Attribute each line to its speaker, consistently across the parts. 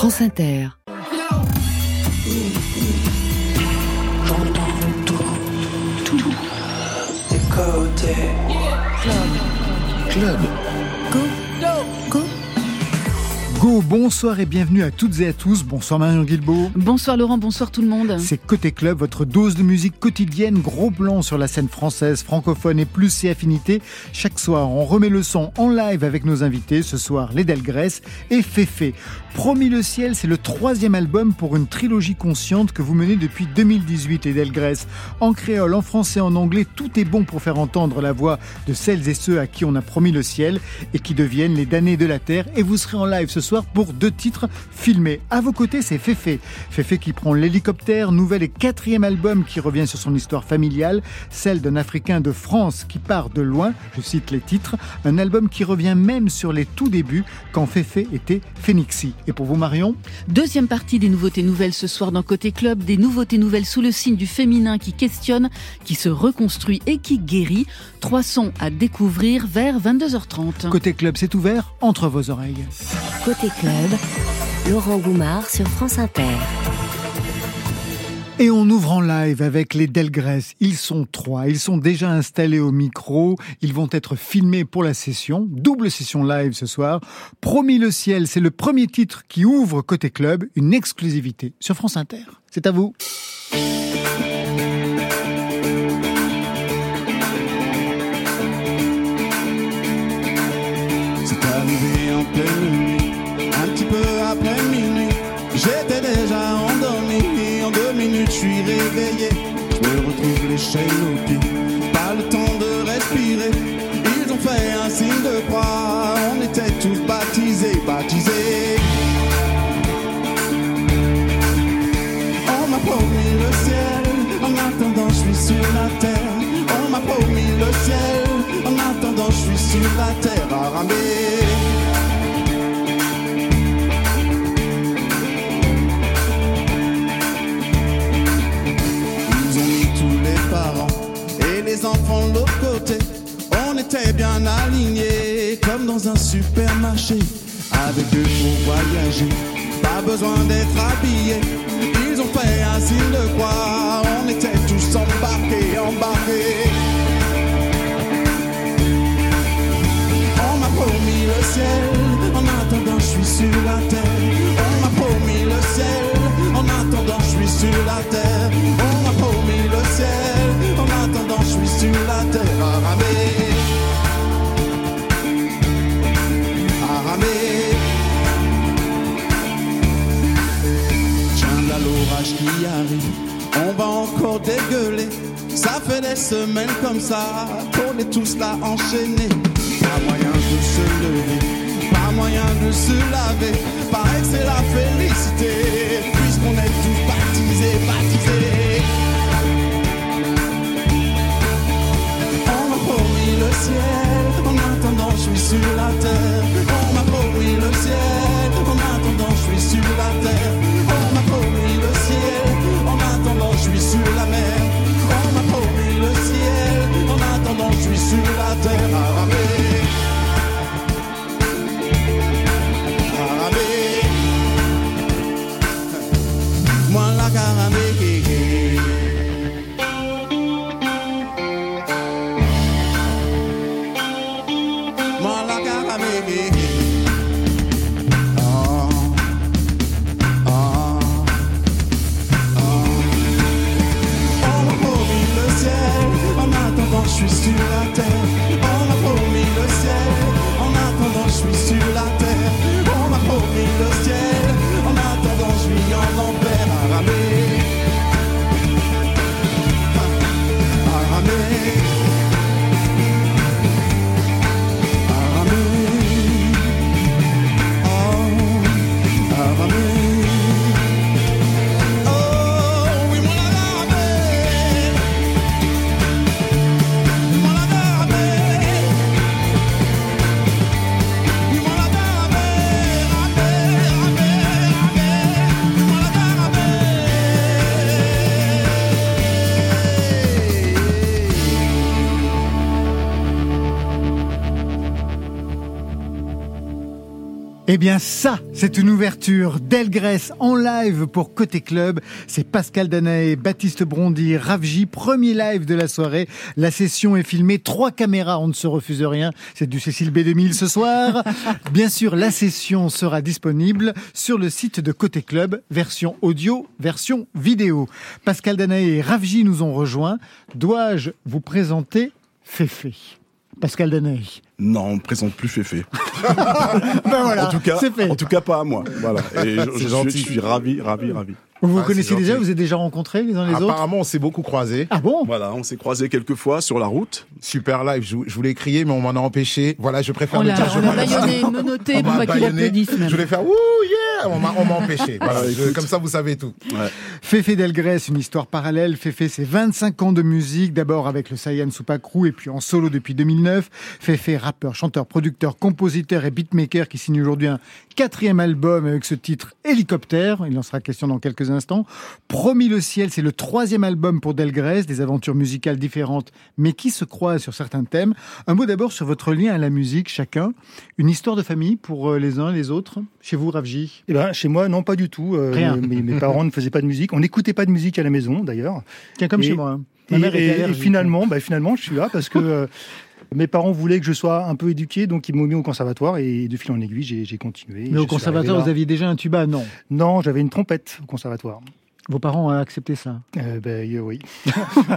Speaker 1: France Inter.
Speaker 2: Club. Go. Go. Go, bonsoir et bienvenue à toutes et à tous. Bonsoir Marion Guilbeault.
Speaker 3: Bonsoir Laurent, bonsoir tout le monde.
Speaker 2: C'est Côté Club, votre dose de musique quotidienne, gros plan sur la scène française, francophone et plus ses affinités. Chaque soir, on remet le son en live avec nos invités. Ce soir, les Delgrès et Féfé. Promis le ciel, c'est le troisième album pour une trilogie consciente que vous menez depuis 2018, les Delgrès. En créole, en français, en anglais, tout est bon pour faire entendre la voix de celles et ceux à qui on a promis le ciel et qui deviennent les damnés de la terre. Et vous serez en live ce soir pour deux titres filmés. À vos côtés, c'est Féfé. Féfé qui prend l'hélicoptère, nouvel et quatrième album qui revient sur son histoire familiale, celle d'un Africain de France qui part de loin, je cite les titres, un album qui revient même sur les tout débuts quand Féfé était Phénixie. Et pour vous, Marion
Speaker 3: Deuxième partie des nouveautés nouvelles ce soir dans Côté Club, des nouveautés nouvelles sous le signe du féminin qui questionne, qui se reconstruit et qui guérit. Trois sons à découvrir vers 22h30.
Speaker 2: Côté Club, c'est ouvert entre vos oreilles.
Speaker 1: Côté Club, Laurent Goumard sur France Inter.
Speaker 2: Et on ouvre en live avec les Delgrès. Ils sont trois. Ils sont déjà installés au micro. Ils vont être filmés pour la session. Double session live ce soir. Promis le ciel, c'est le premier titre qui ouvre côté club. Une exclusivité sur France Inter. C'est à vous.
Speaker 4: Suis réveillé. Je retrouve les chaînes aux pieds, pas le temps de respirer. Ils ont fait un signe de croix, on était tous baptisés, baptisés. On m'a promis le ciel, en attendant je suis sur la terre. On m'a promis le ciel, en attendant je suis sur la terre à Était bien alignés comme dans un supermarché. Avec eux pour voyager, pas besoin d'être habillés. Ils ont fait un signe de croix, on était tous embarqués, embarqués. On m'a promis le ciel, en attendant je suis sur la terre. On m'a promis le ciel, en attendant je suis sur la terre. Encore dégueuler. Ça fait des semaines comme ça qu'on est tous là enchaînés. Pas moyen de se lever, pas moyen de se laver. Que c'est la félicité, puisqu'on est tous baptisés, baptisés. On m'a promis le ciel, en attendant je suis sur la terre. On
Speaker 2: bien ça, c'est une ouverture d'Elgrès en live pour Côté Club. C'est Pascal Danaé, Baptiste Brondy, Ravji, premier live de la soirée. La session est filmée, trois caméras, on ne se refuse rien. C'est du Cécile B2000 ce soir. Bien sûr, la session sera disponible sur le site de Côté Club, version audio, version vidéo. Pascal Danaé et Ravji nous ont rejoints. Dois-je vous présenter Féfé Pascal Danaé
Speaker 5: non, on ne présente plus Féfé.
Speaker 2: ben voilà,
Speaker 5: en tout cas,
Speaker 2: fait.
Speaker 5: en tout cas pas à moi. Voilà. Et je, je, suis, je, suis ravi, ravi, ravi.
Speaker 2: Vous vous ah, connaissez déjà Vous êtes déjà rencontrés les uns les
Speaker 6: autres
Speaker 2: Apparemment,
Speaker 6: on s'est beaucoup croisés.
Speaker 2: Ah bon?
Speaker 5: Voilà, on s'est croisés quelques fois sur la route.
Speaker 6: Super live. Je, voulais crier, mais on m'en a empêché. Voilà, je préfère
Speaker 3: on
Speaker 6: le dire.
Speaker 3: On l'a baïonné, menotté pour pas qu'il applaudisse même.
Speaker 6: Je voulais faire wouh yeah. On m'a empêché. Voilà, comme ça, vous savez tout.
Speaker 2: Ouais. Féfé Delgrès, une histoire parallèle. Féfé, c'est 25 ans de musique. D'abord avec le Sayan Supakru et puis en solo depuis 2009. Féfé, rappeur, chanteur, producteur, compositeur et beatmaker qui signe aujourd'hui un quatrième album avec ce titre Hélicoptère. Il en sera question dans quelques instants. Promis le ciel, c'est le troisième album pour Delgrès, des aventures musicales différentes, mais qui se croisent sur certains thèmes. Un mot d'abord sur votre lien à la musique, chacun. Une histoire de famille pour euh, les uns et les autres. Chez vous, Ravji
Speaker 7: Eh ben, chez moi, non, pas du tout. Euh,
Speaker 2: Rien.
Speaker 7: Mes, mes, parents ne faisaient pas de musique. On n'écoutait pas de musique à la maison, d'ailleurs.
Speaker 2: Tiens, comme chez moi. Hein.
Speaker 7: Ma et, mère et, et finalement, bah, finalement, je suis là parce que euh, mes parents voulaient que je sois un peu éduqué, donc ils m'ont mis au conservatoire et de fil en aiguille, j'ai continué.
Speaker 2: Mais au conservatoire, vous aviez déjà un tuba, non?
Speaker 7: Non, j'avais une trompette au conservatoire.
Speaker 2: Vos parents ont accepté ça?
Speaker 7: Euh, ben, euh, Oui.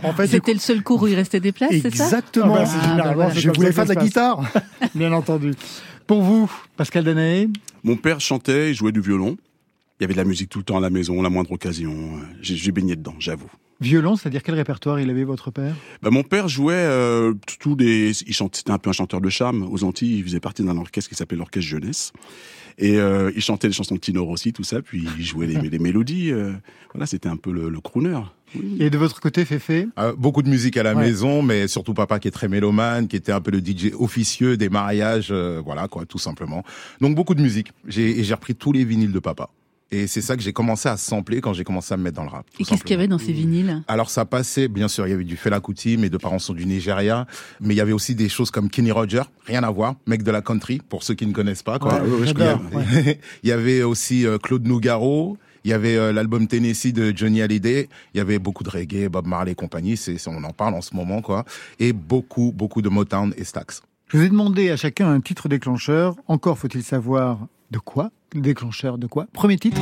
Speaker 3: en fait, C'était le seul cours où il restait des places, c'est ça?
Speaker 7: Exactement. Ah, bah, généralement, je voulais faire de la guitare.
Speaker 2: Bien entendu. Pour vous, Pascal Danaé
Speaker 5: Mon père chantait, il jouait du violon. Il y avait de la musique tout le temps à la maison, la moindre occasion. J'ai baigné dedans, j'avoue.
Speaker 2: Violon, c'est-à-dire quel répertoire il avait votre père?
Speaker 5: Bah, Mon père jouait euh, tous les... Il chantait, c'était un peu un chanteur de charme. Aux Antilles, il faisait partie d'un orchestre qui s'appelait l'Orchestre Jeunesse. Et euh, il chantait les chansons de Tino Rossi, tout ça, puis il jouait les, les mélodies. Euh, voilà, c'était un peu le, le crooner.
Speaker 2: Et de votre côté, Féfé
Speaker 6: euh, Beaucoup de musique à la ouais. maison, mais surtout papa qui est très mélomane, qui était un peu le DJ officieux des mariages, euh, voilà quoi, tout simplement. Donc beaucoup de musique. J'ai, et j'ai repris tous les vinyles de papa. Et c'est ça que j'ai commencé à sampler quand j'ai commencé à me mettre dans le rap.
Speaker 3: Et qu'est-ce qu'il y avait dans ces vinyles?
Speaker 6: Alors ça passait, bien sûr, il y avait du Fela Kuti, mes deux parents sont du Nigeria, mais il y avait aussi des choses comme Kenny Roger, rien à voir, mec de la country, pour ceux qui ne connaissent pas. Quoi.
Speaker 2: Ouais, ouais,
Speaker 6: il, y avait, il y avait aussi euh, Claude Nougaro, il y avait euh, l'album Tennessee de Johnny Hallyday. Il y avait beaucoup de reggae, Bob Marley et compagnie. C'est, on en parle en ce moment, quoi. Et beaucoup, beaucoup de Motown et Stax.
Speaker 2: Je vous ai demandé à chacun un titre déclencheur. Encore faut-il savoir de quoi Déclencheur de quoi? Premier titre.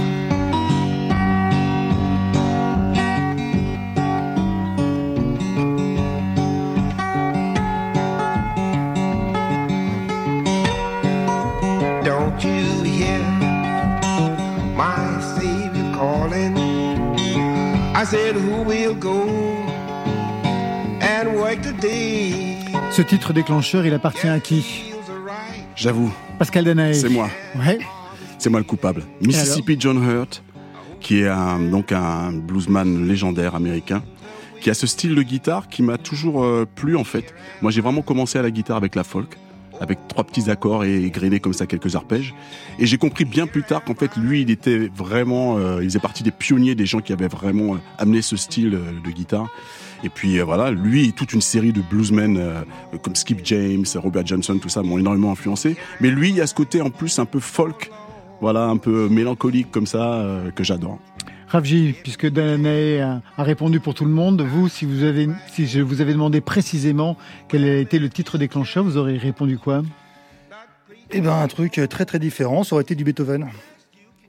Speaker 8: Don't you hear my Savior calling? I said, Who will go and work today?
Speaker 2: Ce titre déclencheur, il appartient à qui?
Speaker 5: J'avoue.
Speaker 2: Pascal Danaé.
Speaker 5: C'est moi.
Speaker 2: Ouais.
Speaker 5: C'est moi le coupable. Mississippi John Hurt, qui est un, donc un bluesman légendaire américain, qui a ce style de guitare qui m'a toujours euh, plu en fait. Moi j'ai vraiment commencé à la guitare avec la folk, avec trois petits accords et grainé comme ça quelques arpèges. Et j'ai compris bien plus tard qu'en fait lui il était vraiment, euh, il faisait partie des pionniers, des gens qui avaient vraiment euh, amené ce style de guitare. Et puis voilà, lui et toute une série de bluesmen comme Skip James, Robert Johnson, tout ça m'ont énormément influencé. Mais lui, il y a ce côté en plus un peu folk, voilà, un peu mélancolique comme ça euh, que j'adore.
Speaker 2: Ravji, puisque Danae a, répondu pour tout le monde, vous, si vous avez, si je vous avais demandé précisément quel a été le titre déclencheur, vous auriez répondu quoi?
Speaker 7: Eh ben, un truc très très différent. Ça aurait été du Beethoven.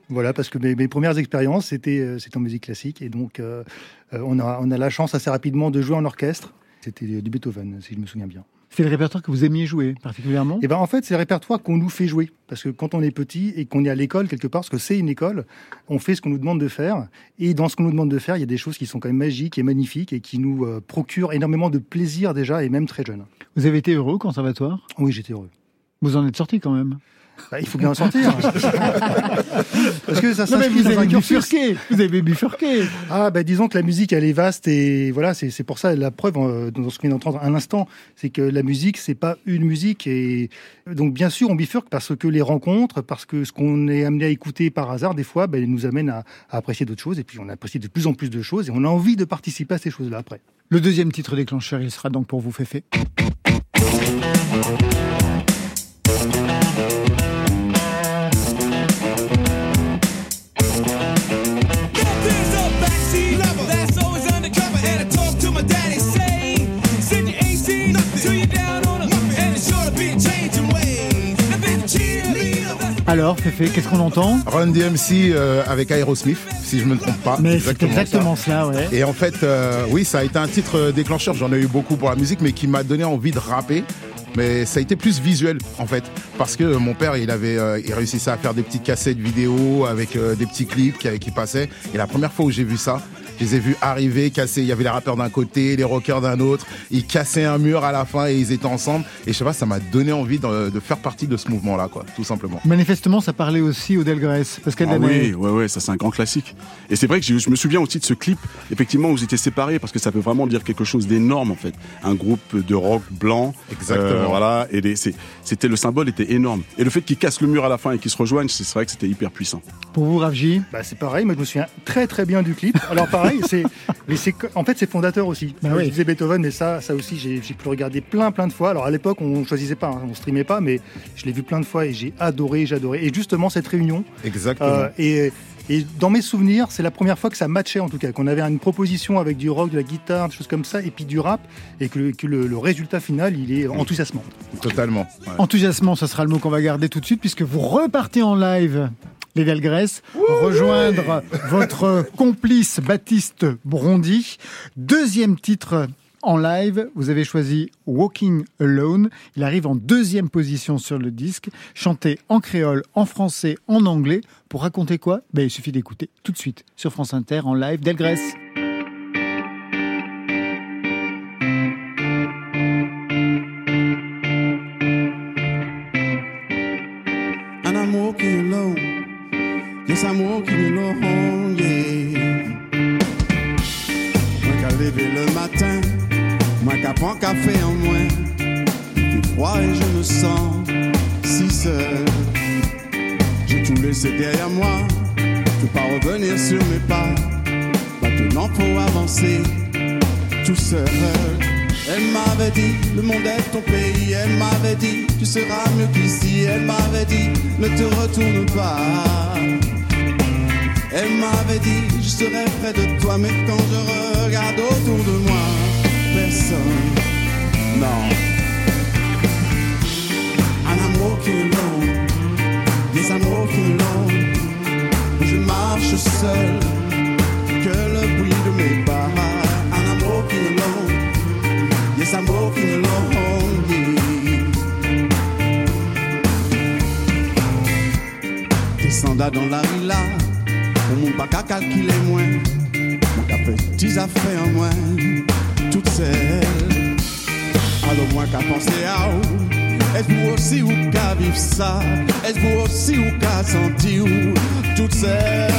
Speaker 7: Voilà, parce que mes, mes premières expériences, c'était euh, en musique classique. Et donc, euh, on, a, on a la chance assez rapidement de jouer en orchestre. C'était du Beethoven, si je me souviens bien.
Speaker 2: C'est le répertoire que vous aimiez jouer particulièrement?
Speaker 7: Eh ben en fait, c'est le répertoire qu'on nous fait jouer. Parce que quand on est petit et qu'on est à l'école quelque part, parce que c'est une école, on fait ce qu'on nous demande de faire. Et dans ce qu'on nous demande de faire, il y a des choses qui sont quand même magiques et magnifiques et qui nous euh, procurent énormément de plaisir déjà, et même très jeune.
Speaker 2: Vous avez été heureux au conservatoire?
Speaker 7: Oui, j'étais heureux.
Speaker 2: Vous en êtes sorti quand même?
Speaker 7: Bah, il faut bien en sortir. Parce que ça
Speaker 2: s'inscrit dans un bifurqué. Vous avez bifurqué.
Speaker 7: Ah, bah, disons que la musique, elle est vaste et voilà, c'est pour ça la preuve euh, dans ce qu'on vient d'entendre un instant, c'est que la musique, c'est pas une musique et donc bien sûr on bifurque parce que les rencontres, parce que ce qu'on est amené à écouter par hasard, des fois, bah, nous amène à, à apprécier d'autres choses et puis on apprécie de plus en plus de choses et on a envie de participer à ces choses-là après.
Speaker 2: Le deuxième titre déclencheur, il sera donc pour vous, Féfé. Alors, Féfé, qu'est-ce qu'on entend
Speaker 6: Run DMC euh, avec Aerosmith, si je me trompe pas.
Speaker 2: Mais c'est exactement cela, ouais.
Speaker 6: Et en fait, euh, oui, ça a été un titre déclencheur. J'en ai eu beaucoup pour la musique, mais qui m'a donné envie de rapper mais ça a été plus visuel en fait parce que mon père il avait euh, il réussissait à faire des petites cassettes vidéo avec euh, des petits clips qui, qui passaient et la première fois où j'ai vu ça je les ai vus arriver, casser. Il y avait les rappeurs d'un côté, les rockers d'un autre. Ils cassaient un mur à la fin et ils étaient ensemble. Et je sais pas, ça m'a donné envie de, faire partie de ce mouvement-là, quoi, tout simplement.
Speaker 2: Manifestement, ça parlait aussi au Delgrès. Parce qu'elle ah
Speaker 5: oui, ouais, ouais, ça c'est un grand classique. Et c'est vrai que je, me souviens aussi de ce clip, effectivement, où vous étiez séparés, parce que ça peut vraiment dire quelque chose d'énorme, en fait. Un groupe de rock blanc.
Speaker 6: Exactement. Euh,
Speaker 5: voilà. Et c'était le symbole était énorme. Et le fait qu'ils cassent le mur à la fin et qu'ils se rejoignent, c'est vrai que c'était hyper puissant.
Speaker 2: Pour vous, Ravji
Speaker 7: bah, C'est pareil. Moi, je me souviens très très bien du clip. Alors pareil, c'est mais c'est en fait c'est fondateur aussi. Bah je disais Beethoven, mais ça, ça aussi j'ai pu le regarder plein plein de fois. Alors à l'époque on choisissait pas, hein, on streamait pas, mais je l'ai vu plein de fois et j'ai adoré, j'ai adoré. Et justement cette réunion.
Speaker 6: Exactement. Euh,
Speaker 7: et et dans mes souvenirs, c'est la première fois que ça matchait en tout cas, qu'on avait une proposition avec du rock, de la guitare, des choses comme ça, et puis du rap, et que, le, résultat final, il est enthousiasmant.
Speaker 6: Totalement.
Speaker 2: Enthousiasmant, ce sera le mot qu'on va garder tout de suite, puisque vous repartez en live les Delgrès, rejoindre votre complice Baptiste Brondy. Deuxième titre en live, vous avez choisi Walking Alone. Il arrive en deuxième position sur le disque, chanté en créole, en français, en anglais. Pour raconter quoi? Ben, Il suffit d'écouter tout de suite sur France Inter en live Delgrès.
Speaker 4: Yes, I'm walking alone, yeah. Moi qu'à lever le matin, moi qu'à prendre café en moins. Il fait froid et je me sens si seul. J'ai tout laissé derrière moi, je pas revenir sur mes pas. Maintenant faut avancer tout seul. Elle m'avait dit, le monde est ton pays. Elle m'avait dit, tu seras mieux qu'ici. Elle m'avait dit, ne te retourne pas. Elle m'avait dit, je serai près de toi, mais quand je regarde autour de moi, personne, non. And I'm walking alone, yes I'm walking alone. Je marche seul, que le bruit de mes pas. And I'm walking alone, yes I'm walking alone. Descendant dans la villa mon pas qu'à calculer moins. Mon qu'à petits affaires en moins. Toutes celles. Alors moi qu'à penser à où. Est-ce vous aussi ou qu'à vivre ça? Est-ce vous aussi ou qu'à sentir où? Toutes celles.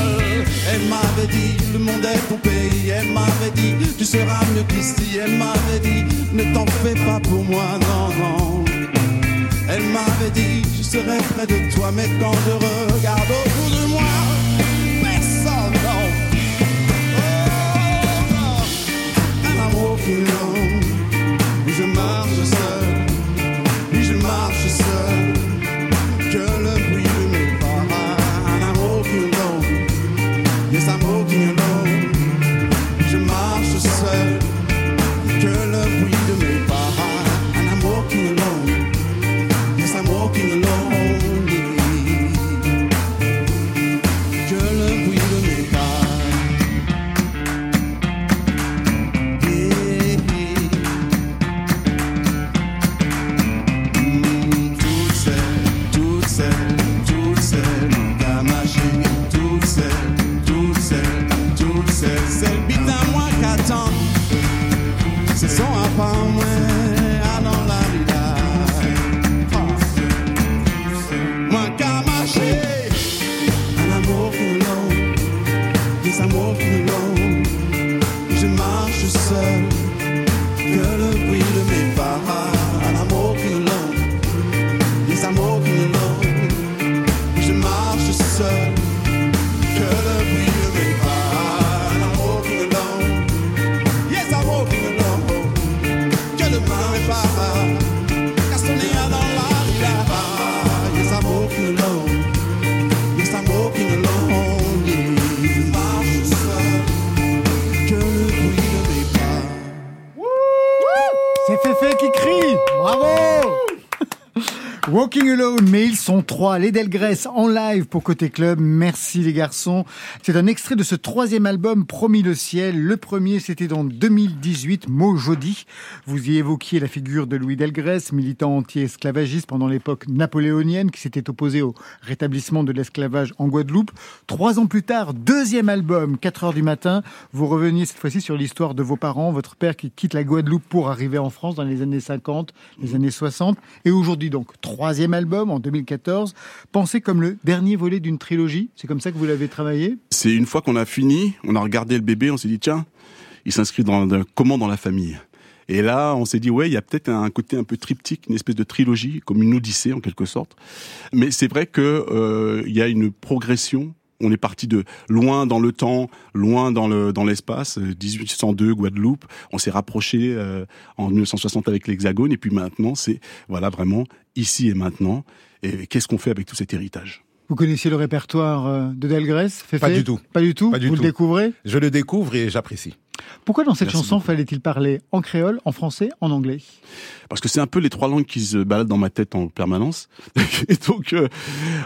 Speaker 4: Elle m'avait dit, le monde est ton pays. Elle m'avait dit, tu seras mieux qu'ici. Elle m'avait dit, ne t'en fais pas pour moi, non, non. Elle m'avait dit, je serai près de toi, mais quand je regarde autour de moi, je Walking Alone,
Speaker 2: mais ils sont trois. Les Delgrès en live pour Côté Club. Merci les garçons. C'est un extrait de ce troisième album, Promis le ciel. Le premier, c'était en 2018, Mot Jodi. Vous y évoquiez la figure de Louis Delgrès, militant anti-esclavagiste pendant l'époque napoléonienne, qui s'était opposé au rétablissement de l'esclavage en Guadeloupe. Trois ans plus tard, deuxième album, 4 heures du matin. Vous reveniez cette fois-ci sur l'histoire de vos parents, votre père qui quitte la Guadeloupe pour arriver en France dans les années 50, les années 60. Et aujourd'hui donc, troisième album en 2014, pensé comme le dernier volet d'une trilogie. C'est comme ça que vous l'avez travaillé?
Speaker 5: C'est une fois qu'on a fini, on a regardé le bébé, on s'est dit tiens, il s'inscrit dans, comment dans la famille? Et là, on s'est dit, ouais, il y a peut-être un côté un peu triptyque, une espèce de trilogie, comme une odyssée en quelque sorte. Mais c'est vrai que euh, y a une progression. On est parti de loin dans le temps, loin dans le dans l'espace. 1802 Guadeloupe. On s'est rapproché euh, en 1960 avec l'Hexagone, et puis maintenant, c'est voilà vraiment ici et maintenant. Et qu'est-ce qu'on fait avec tout cet héritage?
Speaker 2: Vous connaissiez le répertoire euh, de Delgrès
Speaker 6: Pas du tout.
Speaker 2: Pas du tout Pas du Vous le découvrez?
Speaker 6: Je le découvre et j'apprécie.
Speaker 2: Pourquoi dans cette chanson fallait-il parler en créole, en français, en anglais?
Speaker 5: Parce que c'est un peu les trois langues qui se baladent dans ma tête en permanence. et donc, euh,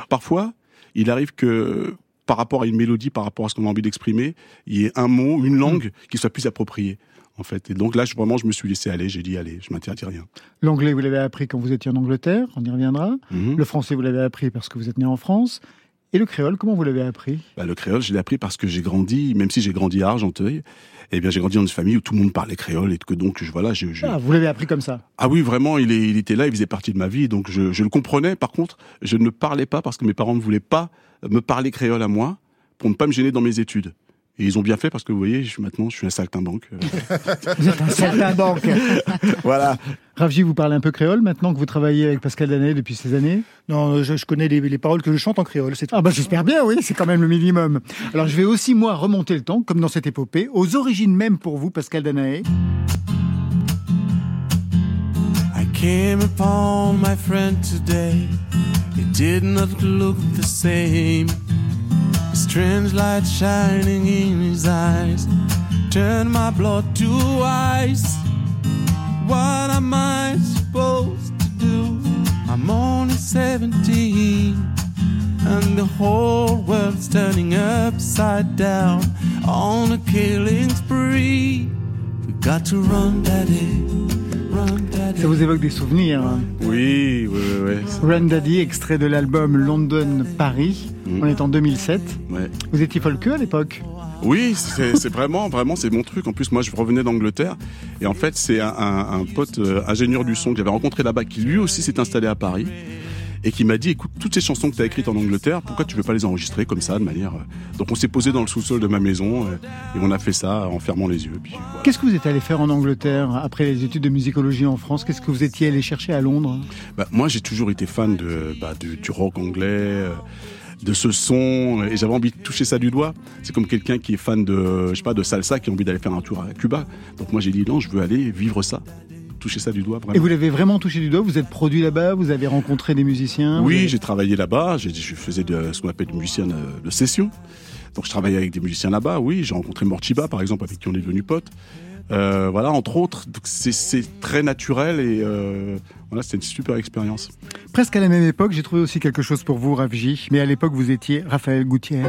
Speaker 5: parfois, il arrive que par rapport à une mélodie, par rapport à ce qu'on a envie d'exprimer, il y ait un mot, une langue mm. qui soit plus appropriée en fait. Et donc là, je, vraiment, je me suis laissé aller. J'ai dit, allez, je m'interdis rien.
Speaker 2: L'anglais, vous l'avez appris quand vous étiez en Angleterre, on y reviendra. Mhm. Le français, vous l'avez appris parce que vous êtes né en France. Et le créole, comment vous l'avez appris?
Speaker 5: Bah, Le créole, je l'ai appris parce que j'ai grandi, même si j'ai grandi à Argenteuil, eh bien j'ai grandi dans une famille où tout le monde parlait créole et que donc je, voilà, je,
Speaker 2: Ah, vous l'avez appris comme ça
Speaker 5: Ah oui, vraiment, il, est, il était là, il faisait partie de ma vie, donc je, je le comprenais. Par contre, je ne parlais pas parce que mes parents ne voulaient pas me parler créole à moi pour ne pas me gêner dans mes études. Et ils ont bien fait parce que vous voyez, je, maintenant, je suis un saltimbanque.
Speaker 2: vous êtes un saltimbanque.
Speaker 5: voilà.
Speaker 2: Ravji, vous parlez un peu créole maintenant que vous travaillez avec Pascal Danet depuis ces années?
Speaker 7: Non, je, connais les, paroles que je chante en créole. C'est
Speaker 2: ah bah j'espère bien, oui, c'est quand même le minimum. Alors je vais aussi moi remonter le temps, comme dans cette épopée, aux origines même pour vous, Pascal Danaé. I came upon my friend today. It did not look the same. Strange light shining in his eyes turn my blood to ice. What am I supposed to do? I'm only 17, and the whole world's turning upside down on a killing spree. We got to run, daddy. Ça vous évoque des souvenirs hein
Speaker 5: Oui, oui, oui.
Speaker 2: oui. Run Daddy, extrait de l'album London Paris. Mm. On est en 2007.
Speaker 5: Ouais.
Speaker 2: Vous étiez folkeux à l'époque
Speaker 5: oui, c'est vraiment, vraiment, c'est mon truc. En plus, moi, je revenais d'Angleterre. Et en fait, c'est un, un, pote euh, ingénieur du son que j'avais rencontré là-bas, qui lui aussi s'est installé à Paris et qui m'a dit écoute toutes ces chansons que tu as écrites en Angleterre pourquoi tu veux pas les enregistrer comme ça de manière euh, donc on s'est posé dans le sous-sol de ma maison euh, et on a fait ça en fermant les yeux
Speaker 2: qu'est-ce que vous êtes allé faire en Angleterre après les études de musicologie en France? Qu'est-ce que vous étiez allé chercher à Londres?
Speaker 5: Bah, moi j'ai toujours été fan de, bah, du rock anglais de ce son et j'avais envie de toucher ça du doigt. C'est comme quelqu'un qui est fan de, je sais pas, de salsa qui a envie d'aller faire un tour à Cuba. Donc moi j'ai dit non, je veux aller vivre ça toucher ça du doigt.
Speaker 2: Et vous l'avez vraiment touché du doigt Vous êtes produit là-bas Vous avez rencontré des musiciens
Speaker 5: Oui, j'ai travaillé là-bas. Je faisais de, ce qu'on appelle des musiciens de session. Donc je travaillais avec des musiciens là-bas. Oui, j'ai rencontré Mortiba par exemple, avec qui on est devenu potes. Euh, voilà, entre autres, c'est très naturel et euh, voilà, c'était une super expérience.
Speaker 2: Presque à la même époque, j'ai trouvé aussi quelque chose pour vous, Ravji, mais à l'époque, vous étiez Raphaël Gouttière.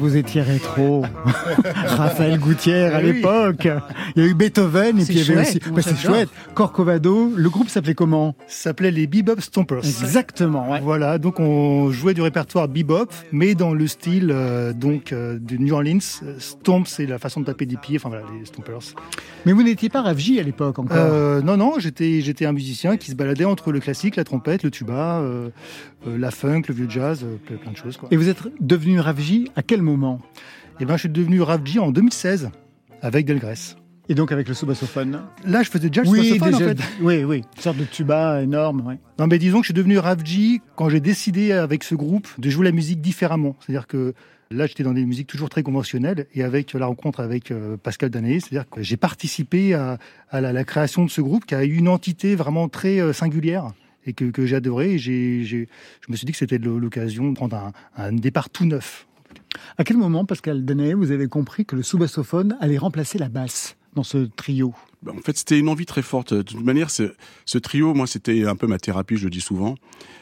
Speaker 2: Vous étiez rétro Raphaël Gouttière à l'époque. Il y a eu Beethoven et puis il y avait aussi. c'est chouette. Corcovado. Le groupe s'appelait comment?
Speaker 7: S'appelait les Bebop Stompers.
Speaker 2: Exactement.
Speaker 7: Voilà. Donc on jouait du répertoire bebop, mais dans le style euh, donc euh, de New Orleans. Stomp, c'est la façon de taper des pieds. Enfin voilà, les Stompers.
Speaker 2: Mais vous n'étiez pas Ravji à l'époque encore
Speaker 7: euh, Non, non. J'étais j'étais un musicien qui se baladait entre le classique, la trompette, le tuba, la funk, le vieux jazz, plein de choses. Quoi.
Speaker 2: Et vous êtes devenu Ravji à quel moment
Speaker 7: Eh ben, je suis devenu Ravji en 2016 avec Delgrès.
Speaker 2: Et donc avec le sous-bassophone
Speaker 7: Là, je faisais déjà le
Speaker 2: Oui,
Speaker 7: sous-bassophone, en fait.
Speaker 2: oui, oui. Une sorte de tuba énorme. ouais.
Speaker 7: Non, mais disons que je suis devenu Ravji quand j'ai décidé avec ce groupe de jouer la musique différemment. C'est-à-dire que là, j'étais dans des musiques toujours très conventionnelles et avec la rencontre avec euh, Pascal Danaé, c'est-à-dire que j'ai participé à, à la, la création de ce groupe qui a eu une entité vraiment très euh, singulière et que, que j'ai adoré. Et je me suis dit que c'était l'occasion de prendre un, un départ tout neuf.
Speaker 2: À quel moment, Pascal Danaé, vous avez compris que le sous-bassophone allait remplacer la basse dans ce trio?
Speaker 5: Ben, En fait, c'était une envie très forte. De toute manière, ce, ce trio, moi, c'était un peu ma thérapie, je le dis souvent.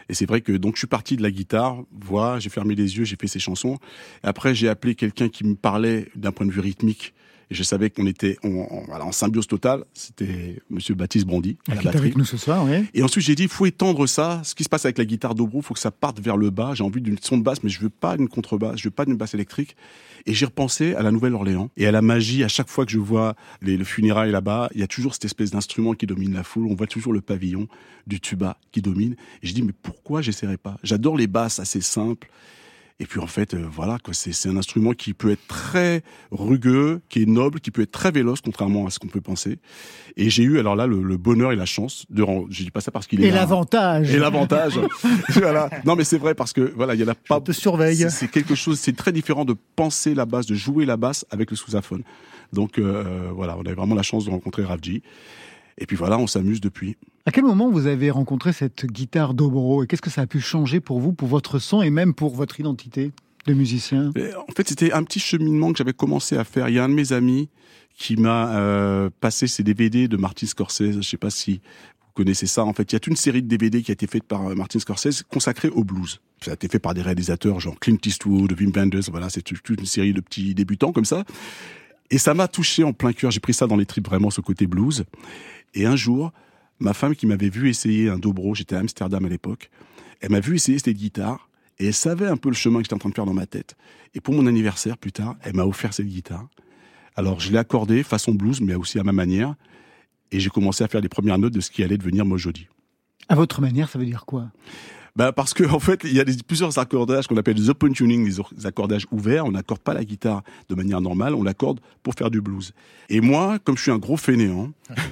Speaker 5: Et c'est vrai que donc je suis parti de la guitare, voix, j'ai fermé les yeux, j'ai fait ces chansons. Et après, j'ai appelé quelqu'un qui me parlait d'un point de vue rythmique. Et je savais qu'on était en, en- voilà, en symbiose totale. C'était Monsieur Baptiste Brandy à la batterie.
Speaker 2: avec nous ce soir, oui.
Speaker 5: Et ensuite, j'ai dit, il faut étendre ça. Ce qui se passe avec la guitare dobro, il faut que ça parte vers le bas. J'ai envie d'une son de basse, mais je veux pas une contrebasse, je veux pas d'une basse électrique. Et j'ai repensé à la Nouvelle-Orléans et à la magie. À chaque fois que je vois les, le funérailles là-bas, il y a toujours cette espèce d'instrument qui domine la foule. On voit toujours le pavillon du tuba qui domine. Et je dis, mais pourquoi j'essaierai pas? J'adore les basses assez simples. Et puis en fait, euh, voilà, quoi, c'est c'est un instrument qui peut être très rugueux, qui est noble, qui peut être très véloce, contrairement à ce qu'on peut penser. Et j'ai eu alors là le, le bonheur et la chance de, je dis pas ça parce qu'il est
Speaker 2: Et
Speaker 5: là.
Speaker 2: l'avantage.
Speaker 5: Et l'avantage, voilà. Non, mais c'est vrai parce que voilà, il y a pas.
Speaker 7: Je te surveille.
Speaker 5: C'est- C'est quelque chose, c'est très différent de penser la basse, de jouer la basse avec le sous-aphone. Donc euh, voilà, on avait vraiment la chance de rencontrer Ravji. Et puis voilà, on s'amuse depuis.
Speaker 2: À quel moment vous avez rencontré cette guitare dobro et qu'est-ce que ça a pu changer pour vous, pour votre son et même pour votre identité de musicien?
Speaker 5: En fait, c'était un petit cheminement que j'avais commencé à faire. Il y a un de mes amis qui m'a euh, passé ses DVD de Martin Scorsese. Je sais pas si vous connaissez ça. En fait, il y a toute une série de DVD qui a été faite par euh, Martin Scorsese consacrée au blues. Ça a été fait par des réalisateurs genre Clint Eastwood, Wim Wenders. Voilà, c'est toute une série de petits débutants comme ça. Et ça m'a touché en plein cœur. J'ai pris ça dans les tripes vraiment ce côté blues. Et un jour, ma femme qui m'avait vu essayer un dobro, j'étais à Amsterdam à l'époque, elle m'a vu essayer cette guitare et elle savait un peu le chemin que j'étais en train de faire dans ma tête. Et pour mon anniversaire plus tard, elle m'a offert cette guitare. Alors je l'ai accordée façon blues, mais aussi à ma manière. Et j'ai commencé à faire les premières notes de ce qui allait devenir Mojodi.
Speaker 2: À votre manière, ça veut dire quoi?
Speaker 5: Bah parce que en fait, il y a des, plusieurs accordages qu'on appelle des open tuning, des accordages ouverts. On n'accorde pas la guitare de manière normale, on l'accorde pour faire du blues. Et moi, comme je suis un gros fainéant,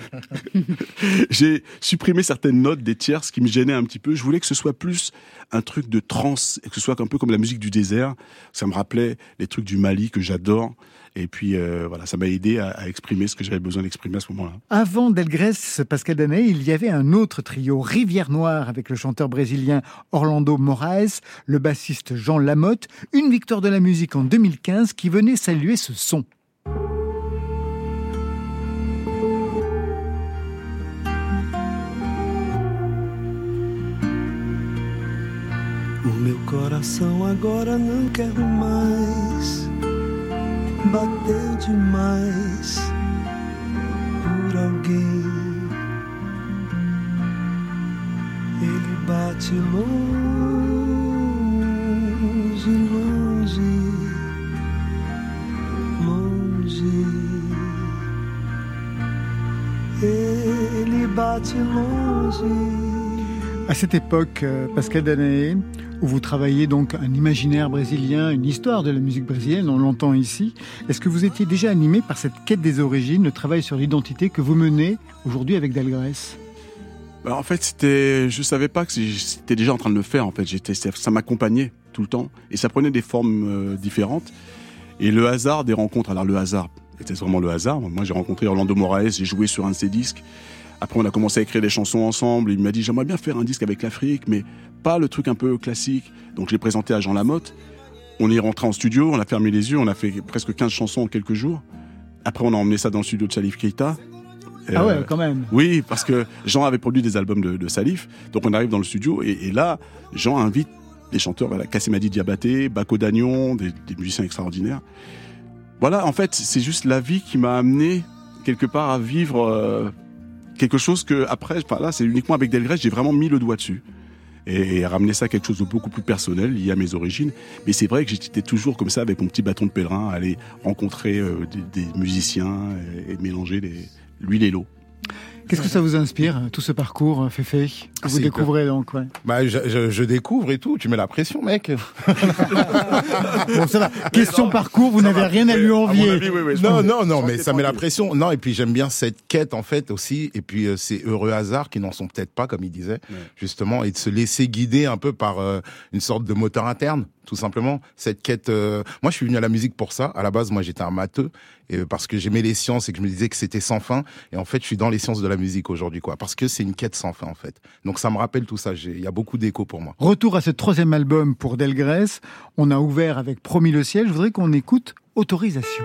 Speaker 5: j'ai supprimé certaines notes des tierces qui me gênaient un petit peu. Je voulais que ce soit plus un truc de trance et que ce soit un peu comme la musique du désert. Ça me rappelait les trucs du Mali que j'adore. Et puis euh, voilà, ça m'a aidé à, exprimer ce que j'avais besoin d'exprimer à ce moment-là.
Speaker 2: Avant Delgrès, Pascal Danaé, il y avait un autre trio, Rivière Noire, avec le chanteur brésilien Orlando Moraes, le bassiste Jean Lamotte, une victoire de la musique en 2015 qui venait saluer ce son.
Speaker 9: Meu coração agora não quer mais. Bateu demais por alguém. Ele bate longe, longe, longe. Ele bate longe.
Speaker 2: À cette époque, euh, Pascal Danaé, où vous travaillez donc un imaginaire brésilien, une histoire de la musique brésilienne, on l'entend ici, est-ce que vous étiez déjà animé par cette quête des origines, le travail sur l'identité que vous menez aujourd'hui avec Delgrès
Speaker 5: Bah, en fait, c'était, je savais pas que c'était déjà en train de le faire. En fait, j'étais, ça, ça m'accompagnait tout le temps et ça prenait des formes euh, différentes. Et le hasard des rencontres, alors le hasard, c'était vraiment le hasard. Moi, j'ai rencontré Orlando Moraes, j'ai joué sur un de ses disques. Après, on a commencé à écrire des chansons ensemble. Il m'a dit, j'aimerais bien faire un disque avec l'Afrique, mais pas le truc un peu classique. Donc, je l'ai présenté à Jean Lamotte. On est rentré en studio, on a fermé les yeux, on a fait presque 15 chansons en quelques jours. Après, on a emmené ça dans le studio de Salif Keita.
Speaker 2: Ah ouais,
Speaker 5: Euh,
Speaker 2: quand même.
Speaker 5: oui, parce que Jean avait produit des albums de, de Salif. Donc on arrive dans le studio et, et là, Jean invite des chanteurs, voilà, Kassemadi Diabaté, Bako Dagnon, des, des musiciens extraordinaires. Voilà, en fait, c'est juste la vie qui m'a amené quelque part à vivre euh, quelque chose que après, enfin, là, c'est uniquement avec Delgrès, j'ai vraiment mis le doigt dessus. Et, ramener ça à quelque chose de beaucoup plus personnel, lié à mes origines. Mais c'est vrai que j'étais toujours comme ça avec mon petit bâton de pèlerin, à aller rencontrer euh, des, des musiciens et, et mélanger l'huile et l'eau.
Speaker 2: Qu'est-ce que ça vous inspire, tout ce parcours, euh, Féfé, que vous
Speaker 6: C'est
Speaker 2: découvrez donc ouais?
Speaker 6: Bah, je, je- je découvre et tout. Tu mets la pression, mec.
Speaker 2: Bon, ça va. Question parcours, vous n'avez rien à lui envier.
Speaker 6: non, non, non, mais ça met la pression. Non, et puis j'aime bien cette quête en fait aussi. Et puis euh, c'est heureux hasard qui n'en sont peut-être pas, comme il disait, justement, et de se laisser guider un peu par euh, une sorte de moteur interne, tout simplement. Cette quête. euh, Moi, je suis venu à la musique pour ça. À la base, moi, j'étais un matheux, et euh, parce que j'aimais les sciences et que je me disais que c'était sans fin. Et en fait, je suis dans les sciences de la musique aujourd'hui, quoi, parce que c'est une quête sans fin en fait. Donc ça me rappelle tout ça. Il y a beaucoup d'écho pour moi.
Speaker 2: Retour à ce troisième album pour Delgrès. On a ouvert avec Promis le ciel. Je voudrais qu'on écoute Autorisation.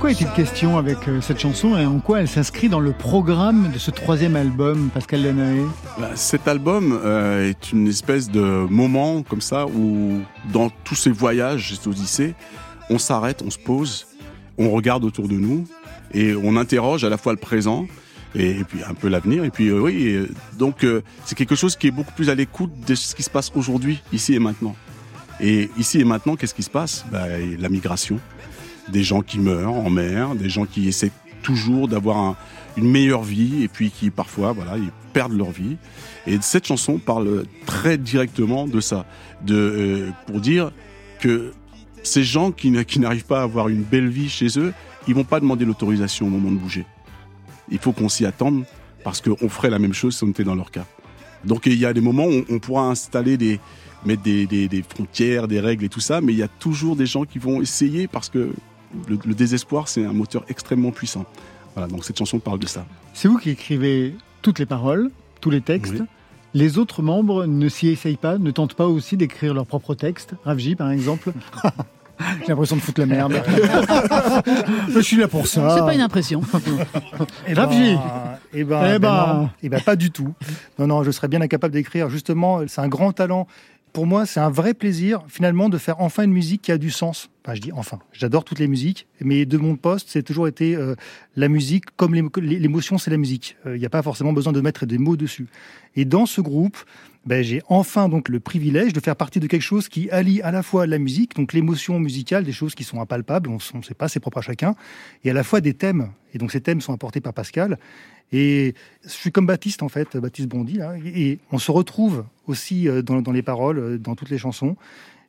Speaker 2: Quoi est-il question avec euh, cette chanson et en quoi elle s'inscrit dans le programme de ce troisième album, Pascal Danaé
Speaker 5: Bah, Cet album euh, est une espèce de moment comme ça où, dans tous ces voyages, ces odyssées, on s'arrête, on se pose, on regarde autour de nous et on interroge à la fois le présent et, puis un peu l'avenir. Et puis euh, oui, donc c'est quelque chose qui est beaucoup plus à l'écoute de ce qui se passe aujourd'hui, ici et maintenant. Et ici et maintenant, qu'est-ce qui se passe? Bah, La migration, des gens qui meurent en mer, des gens qui essaient toujours d'avoir un- une meilleure vie et puis qui parfois voilà ils perdent leur vie. Et cette chanson parle très directement de ça, de euh, pour dire que ces gens qui, n'a- qui n'arrivent pas à avoir une belle vie chez eux, ils vont pas demander l'autorisation au moment de bouger. Il faut qu'on s'y attende parce qu'on ferait la même chose si on était dans leur cas. Donc il y a des moments où on pourra installer des mettre des- des frontières, des règles et tout ça, mais il y a toujours des gens qui vont essayer parce que le, le désespoir c'est un moteur extrêmement puissant. Voilà, donc cette chanson parle de ça.
Speaker 2: C'est vous qui écrivez toutes les paroles, tous les textes.
Speaker 5: Oui.
Speaker 2: Les autres membres ne s'y essayent pas, ne tentent pas aussi d'écrire leurs propres textes. Ravji, par exemple. J'ai l'impression de foutre la merde. Je suis là pour ça.
Speaker 3: C'est pas une impression.
Speaker 2: Et Ravji
Speaker 7: Eh ben,
Speaker 2: Eh
Speaker 7: ben
Speaker 2: ben.
Speaker 7: non. Eh ben, pas du tout. Non, non, je serais bien incapable d'écrire. Justement, c'est un grand talent. Pour moi, c'est un vrai plaisir, finalement, de faire enfin une musique qui a du sens. Enfin, je dis enfin. J'adore toutes les musiques, mais de mon poste, c'est toujours été euh, la musique, comme l'émo- l'émotion, c'est la musique. Euh, Il n'y a pas forcément besoin de mettre des mots dessus. Et dans ce groupe, ben, j'ai enfin donc le privilège de faire partie de quelque chose qui allie à la fois la musique, donc l'émotion musicale, des choses qui sont impalpables, on ne sait pas, c'est propre à chacun, et à la fois des thèmes. Et donc ces thèmes sont apportés par Pascal. Et je suis comme Baptiste, en fait, Baptiste Bondy, et on se retrouve aussi euh, dans, dans les paroles, euh, dans toutes les chansons.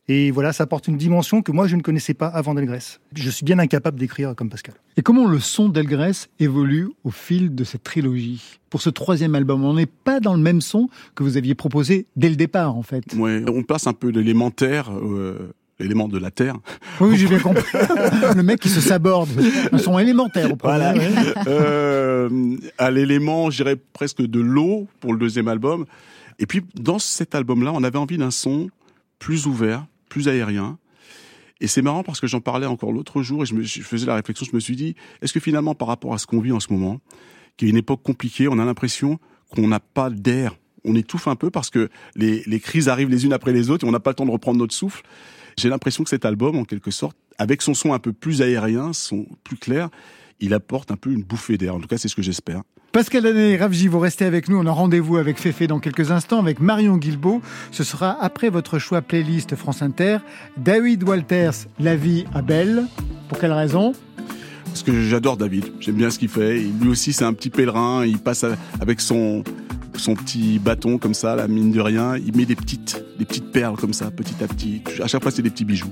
Speaker 7: Et voilà, ça apporte une dimension que moi, je ne connaissais pas avant Delgrès. Je suis bien incapable d'écrire comme Pascal.
Speaker 2: Et comment le son d'Elgrès évolue au fil de cette trilogie? Pour ce troisième album, on n'est pas dans le même son que vous aviez proposé dès le départ, en fait.
Speaker 5: Ouais, on passe un peu l'élémentaire, euh, l'élément de la terre.
Speaker 2: Oui, j'ai bien compris. le mec qui se saborde. Un son élémentaire au premier.
Speaker 5: Voilà.
Speaker 2: ouais.
Speaker 5: Euh, à l'élément, je dirais presque de l'eau pour le deuxième album. Et puis dans cet album-là, on avait envie d'un son plus ouvert, plus aérien. Et c'est marrant parce que j'en parlais encore l'autre jour et je, me, faisais la réflexion, je me suis dit, est-ce que finalement par rapport à ce qu'on vit en ce moment, qui est une époque compliquée, on a l'impression qu'on n'a pas d'air, on étouffe un peu parce que les, les crises arrivent les unes après les autres et on n'a pas le temps de reprendre notre souffle. J'ai l'impression que cet album, en quelque sorte, avec son son un peu plus aérien, son plus clair, il apporte un peu une bouffée d'air. En tout cas, c'est ce que j'espère.
Speaker 2: Pascal Danet et Ravji, vous restez avec nous. On a rendez-vous avec Féfé dans quelques instants, avec Marion Guilbeault. Ce sera après votre choix playlist France Inter. David Walters, La vie à Belle. Pour quelle raison?
Speaker 5: Parce que j'adore David. J'aime bien ce qu'il fait. Lui aussi, c'est un petit pèlerin. Il passe avec son son petit bâton comme ça, la mine de rien. Il met des petites, des petites perles comme ça, petit à petit. À chaque fois, c'est des petits bijoux.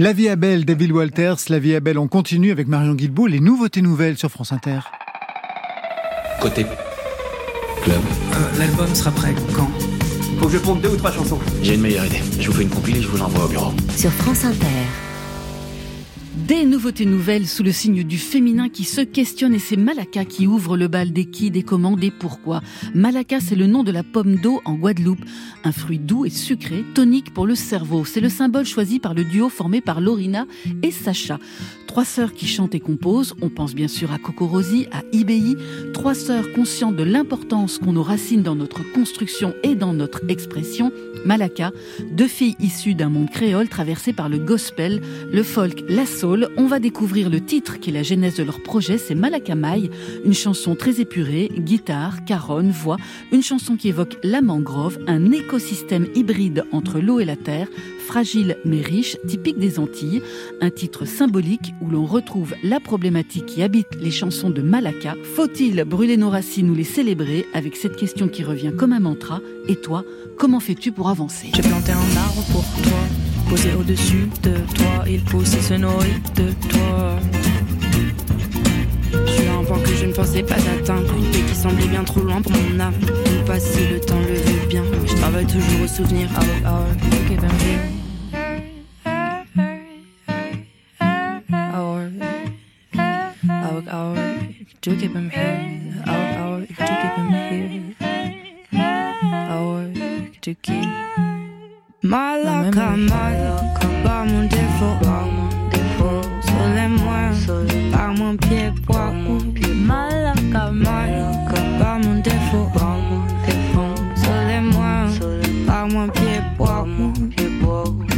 Speaker 10: La vie est belle,
Speaker 2: David Walters. La vie est belle, on continue avec Marion Guilbault. Les nouveautés nouvelles sur France Inter.
Speaker 11: Côté club.
Speaker 12: Euh, L'album sera prêt quand?
Speaker 11: Faut que je ponde deux ou trois chansons. J'ai une meilleure idée. Je vous fais une compile et je vous l'envoie au bureau.
Speaker 1: Sur France Inter.
Speaker 3: Des nouveautés nouvelles sous le signe du féminin qui se questionne et c'est Malaka qui ouvre le bal des qui, des commandes, des pourquoi. Malaka, c'est le nom de la pomme d'eau en Guadeloupe. Un fruit doux et sucré, tonique pour le cerveau. C'est le symbole choisi par le duo formé par Lorina et Sacha. Trois sœurs qui chantent et composent. On pense bien sûr à Coco Rosie, à IBI. Trois sœurs conscientes de l'importance qu'ont nos racines dans notre construction et dans notre expression. Malaka, deux filles issues d'un monde créole traversé par le gospel, le folk, la soul. On va découvrir le titre qui est la genèse de leur projet, c'est Malaka Mai, une chanson très épurée, guitare, caronne, voix, une chanson qui évoque la mangrove, un écosystème hybride entre l'eau et la terre, fragile mais riche, typique des Antilles, un titre symbolique où l'on retrouve la problématique qui habite les chansons de Malaka. Faut-il brûler nos racines ou les célébrer avec cette question qui revient comme un mantra? Et toi, comment fais-tu pour avancer?
Speaker 13: Posé au-dessus de toi, il pousse et se nourrit de toi. Je suis un point que je ne pensais pas atteindre, paix qui semblait bien trop loin pour mon âme. Ou pas si le temps le veut bien, je travaille toujours au souvenir. Malaka, malaka, par mon défaut, par mon défaut, soleil-moi, par mon pied, poids, malaka, malaka, par mon défaut, par mon défaut, soleil-moi, par mon pied, poids, pied, poids. Malaka,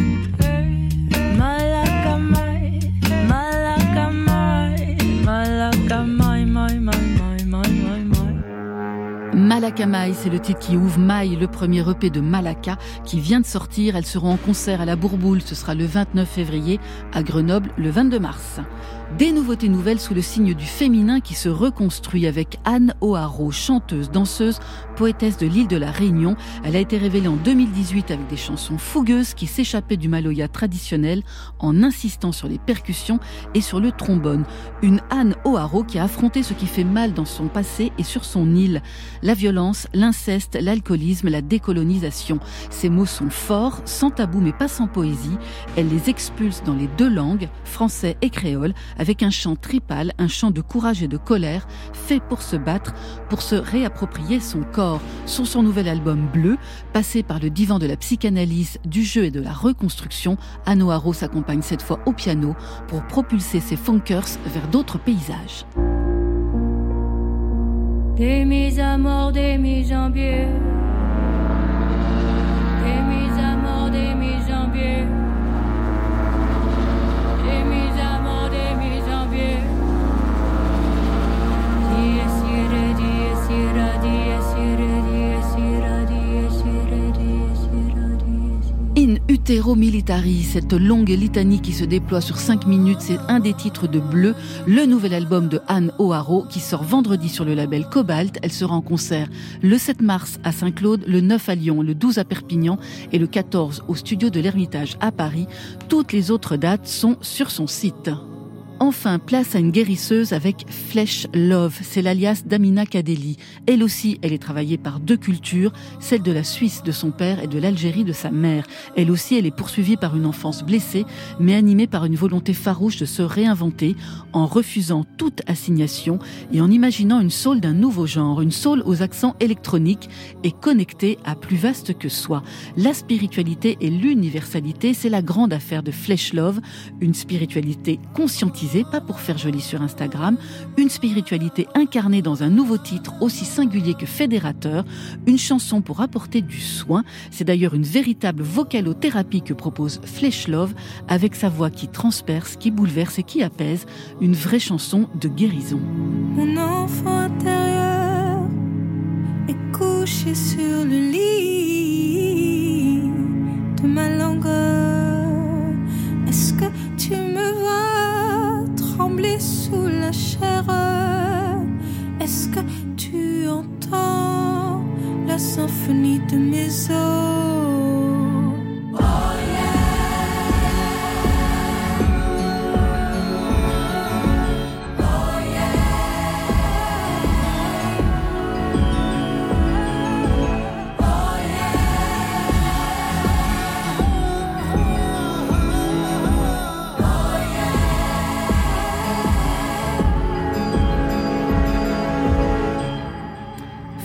Speaker 13: Malaka Mai,
Speaker 3: c'est le titre qui ouvre Mai, le premier EP de Malaka, qui vient de sortir. Elles seront en concert à la Bourboule, ce sera le 29 février, à Grenoble le 22 mars. Des nouveautés nouvelles sous le signe du féminin qui se reconstruit avec Anne O'Haraud, chanteuse, danseuse, poétesse de l'île de la Réunion. Elle a été révélée en 2018 avec des chansons fougueuses qui s'échappaient du maloya traditionnel en insistant sur les percussions et sur le trombone. Une Anne O'Haraud qui a affronté ce qui fait mal dans son passé et sur son île. La violence, l'inceste, l'alcoolisme, la décolonisation. Ces mots sont forts, sans tabou mais pas sans poésie. Elle les expulse dans les deux langues, français et créole, avec un chant tripal, un chant de courage et de colère, fait pour se battre, pour se réapproprier son corps. Sur son nouvel album Bleu, passé par le divan de la psychanalyse, du jeu et de la reconstruction, Anne O'Haraud s'accompagne cette fois au piano pour propulser ses funkers vers d'autres paysages.
Speaker 14: Des mises à mort, des mises en biais.
Speaker 3: Hetero Militari, cette longue litanie qui se déploie sur 5 minutes, c'est un des titres de Bleu, le nouvel album de Anne O'Haraud qui sort vendredi sur le label Cobalt. Elle sera en concert le 7 mars à Saint-Claude, le 9 à Lyon, le 12 à Perpignan et le 14 au studio de l'Ermitage à Paris. Toutes les autres dates sont sur son site. Enfin, place à une guérisseuse avec Flèche Love. C'est l'alias d'Amina Kadeli. Elle aussi, elle est travaillée par deux cultures, celle de la Suisse de son père et de l'Algérie de sa mère. Elle aussi, elle est poursuivie par une enfance blessée, mais animée par une volonté farouche de se réinventer en refusant toute assignation et en imaginant une soul d'un nouveau genre, une soul aux accents électroniques et connectée à plus vaste que soi. La spiritualité et l'universalité, c'est la grande affaire de Flèche Love, une spiritualité conscientisée pas pour faire joli sur Instagram, une spiritualité incarnée dans un nouveau titre aussi singulier que fédérateur, une chanson pour apporter du soin. C'est d'ailleurs une véritable vocalothérapie que propose Flesh Love avec sa voix qui transperce, qui bouleverse et qui apaise, une vraie chanson de guérison.
Speaker 14: Mon enfant est couché sur le lit de ma. Est-ce que tu me vois? Sous la chair. Est-ce que tu entends la symphonie de mes os?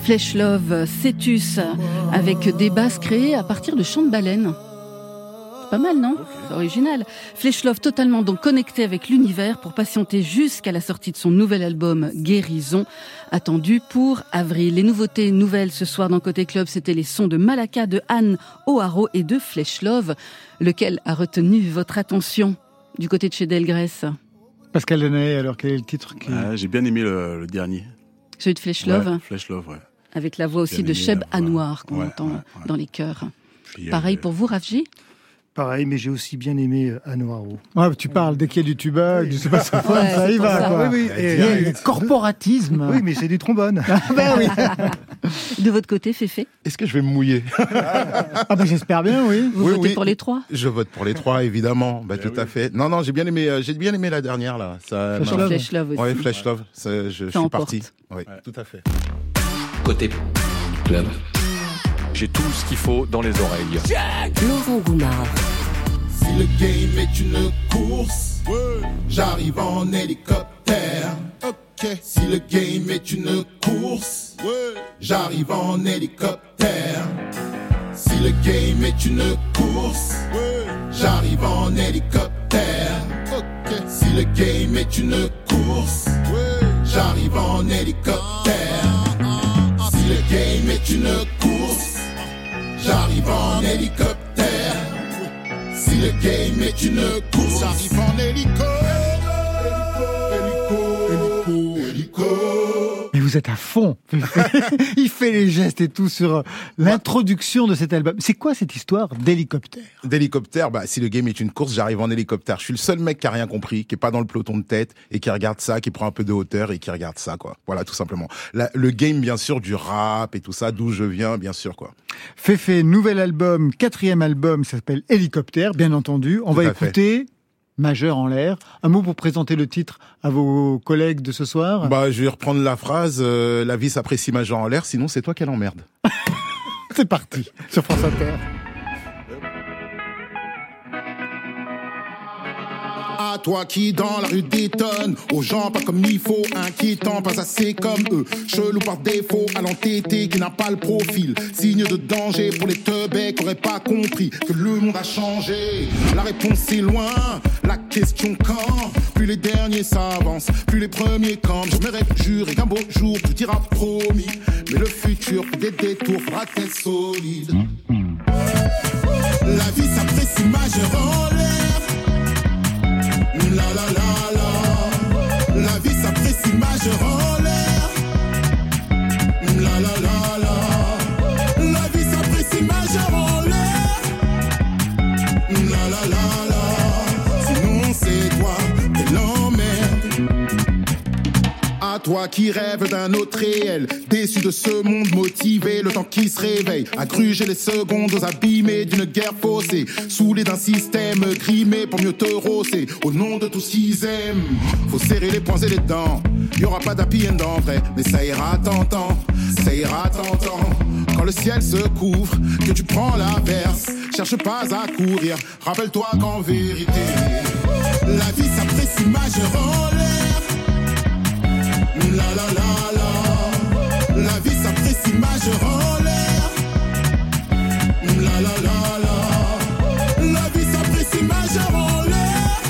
Speaker 3: Flesh Love, Cetus, avec des basses créées à partir de chants de baleines. C'est pas mal, non? C'est original. Flesh Love totalement donc connecté avec l'univers pour patienter jusqu'à la sortie de son nouvel album Guérison, attendu pour avril. Les nouveautés nouvelles ce soir dans Côté Club, c'était les sons de Malaka, de Anne O'Haraud et de Flesh Love. Lequel a retenu votre attention du côté de chez Delgrès?
Speaker 2: Pascal Lenay, alors quel est le titre qui...
Speaker 5: Ah, J'ai bien aimé le, le dernier.
Speaker 3: Celui de Flesh Love?
Speaker 5: Ouais, Flesh Love, ouais.
Speaker 3: Avec la voix aussi de Cheb. Anouar qu'on
Speaker 5: Ouais,
Speaker 3: entend
Speaker 5: ouais, ouais.
Speaker 3: dans les chœurs.
Speaker 5: Puis, euh,
Speaker 3: Pareil pour vous, Rafji?
Speaker 7: Pareil, mais j'ai aussi bien aimé euh, O'Haraud.
Speaker 2: Ouais, tu parles dès qu'il y a du tuba, du saxophone,
Speaker 3: Ouais,
Speaker 2: ça y va.
Speaker 3: ça.
Speaker 2: Quoi.
Speaker 7: Oui, oui,
Speaker 2: Il
Speaker 7: et-
Speaker 2: y a le corporatisme.
Speaker 7: Oui, mais c'est du trombone.
Speaker 2: Ben oui.
Speaker 3: De votre côté, Féfé?
Speaker 6: Est-ce que je vais me mouiller?
Speaker 2: Ah ben j'espère bien, oui.
Speaker 3: Vous
Speaker 6: Oui,
Speaker 3: votez
Speaker 6: oui.
Speaker 3: pour les trois?
Speaker 6: Je vote pour les trois, évidemment. Bah, tout à fait. Non, non, j'ai bien aimé, euh, j'ai bien aimé la dernière là. Ça,
Speaker 2: Flash Love.
Speaker 3: Flesh Love aussi.
Speaker 6: Ouais, Flash Love. Ça, je, je suis
Speaker 3: emporte.
Speaker 6: parti. Oui, tout à fait.
Speaker 11: Côté club.
Speaker 15: J'ai tout ce qu'il faut dans les oreilles.
Speaker 1: Laurent Goumard.
Speaker 16: Si le game est une course, j'arrive en hélicoptère. Ok. Si le game est une course, j'arrive en hélicoptère. Si le game est une course, j'arrive en hélicoptère. Ok. Si le game est une course, j'arrive en hélicoptère. Si le game est une course, j'arrive en hélicoptère. Si le game est une course, j'arrive en hélico.
Speaker 2: Vous êtes à fond. Il fait les gestes et tout sur l'introduction de cet album. C'est quoi cette histoire d'hélicoptère?
Speaker 6: D'hélicoptère, bah, si le game est une course, j'arrive en hélicoptère. Je suis le seul mec qui a rien compris, qui est pas dans le peloton de tête et qui regarde ça, qui prend un peu de hauteur et qui regarde ça, quoi. Voilà, tout simplement. La- le game, bien sûr, du rap et tout ça, d'où je viens, bien sûr, quoi.
Speaker 2: Féfé, nouvel album, quatrième album, ça s'appelle Hélicoptère, bien entendu. On
Speaker 6: Tout
Speaker 2: va
Speaker 6: fait.
Speaker 2: Majeur en l'air. Un mot pour présenter le titre à vos collègues de ce soir.
Speaker 6: Bah, je vais reprendre la phrase, euh, la vie s'apprécie majeur en l'air, sinon c'est toi qui l'emmerde.
Speaker 2: C'est parti sur France Inter.
Speaker 16: Toi qui dans la rue détonne, aux gens pas comme il faut, inquiétant, pas assez comme eux. Chelou par défaut, à l'entêté qui n'a pas le profil. Signe de danger pour les teubés qui auraient pas compris que le monde a changé. La réponse est loin, la question quand? Plus les derniers s'avancent, plus les premiers campent. Je me juré qu'un beau jour tout ira promis. Mais le futur, des détours, être solide. La vie s'apprécie majeur en l'air. La la la la, la vie s'apprécie majeur
Speaker 6: toi qui rêves d'un autre réel, déçu de ce monde motivé, le temps qui se réveille, à les secondes aux abîmés d'une guerre faussée, saoulé d'un système grimé pour mieux te rosser, au nom de tout ce qu'ils aiment. Faut serrer les poings et les dents, y aura pas d'happy end en vrai, mais ça ira tentant, ça ira tentant. Quand le ciel se couvre, que tu prends l'averse, cherche pas à courir, rappelle-toi qu'en vérité, la vie s'apprécie majeur en l'air. La la la la, la vie s'apprécie majeur en l'air. La la la la, la vie s'apprécie majeur en l'air.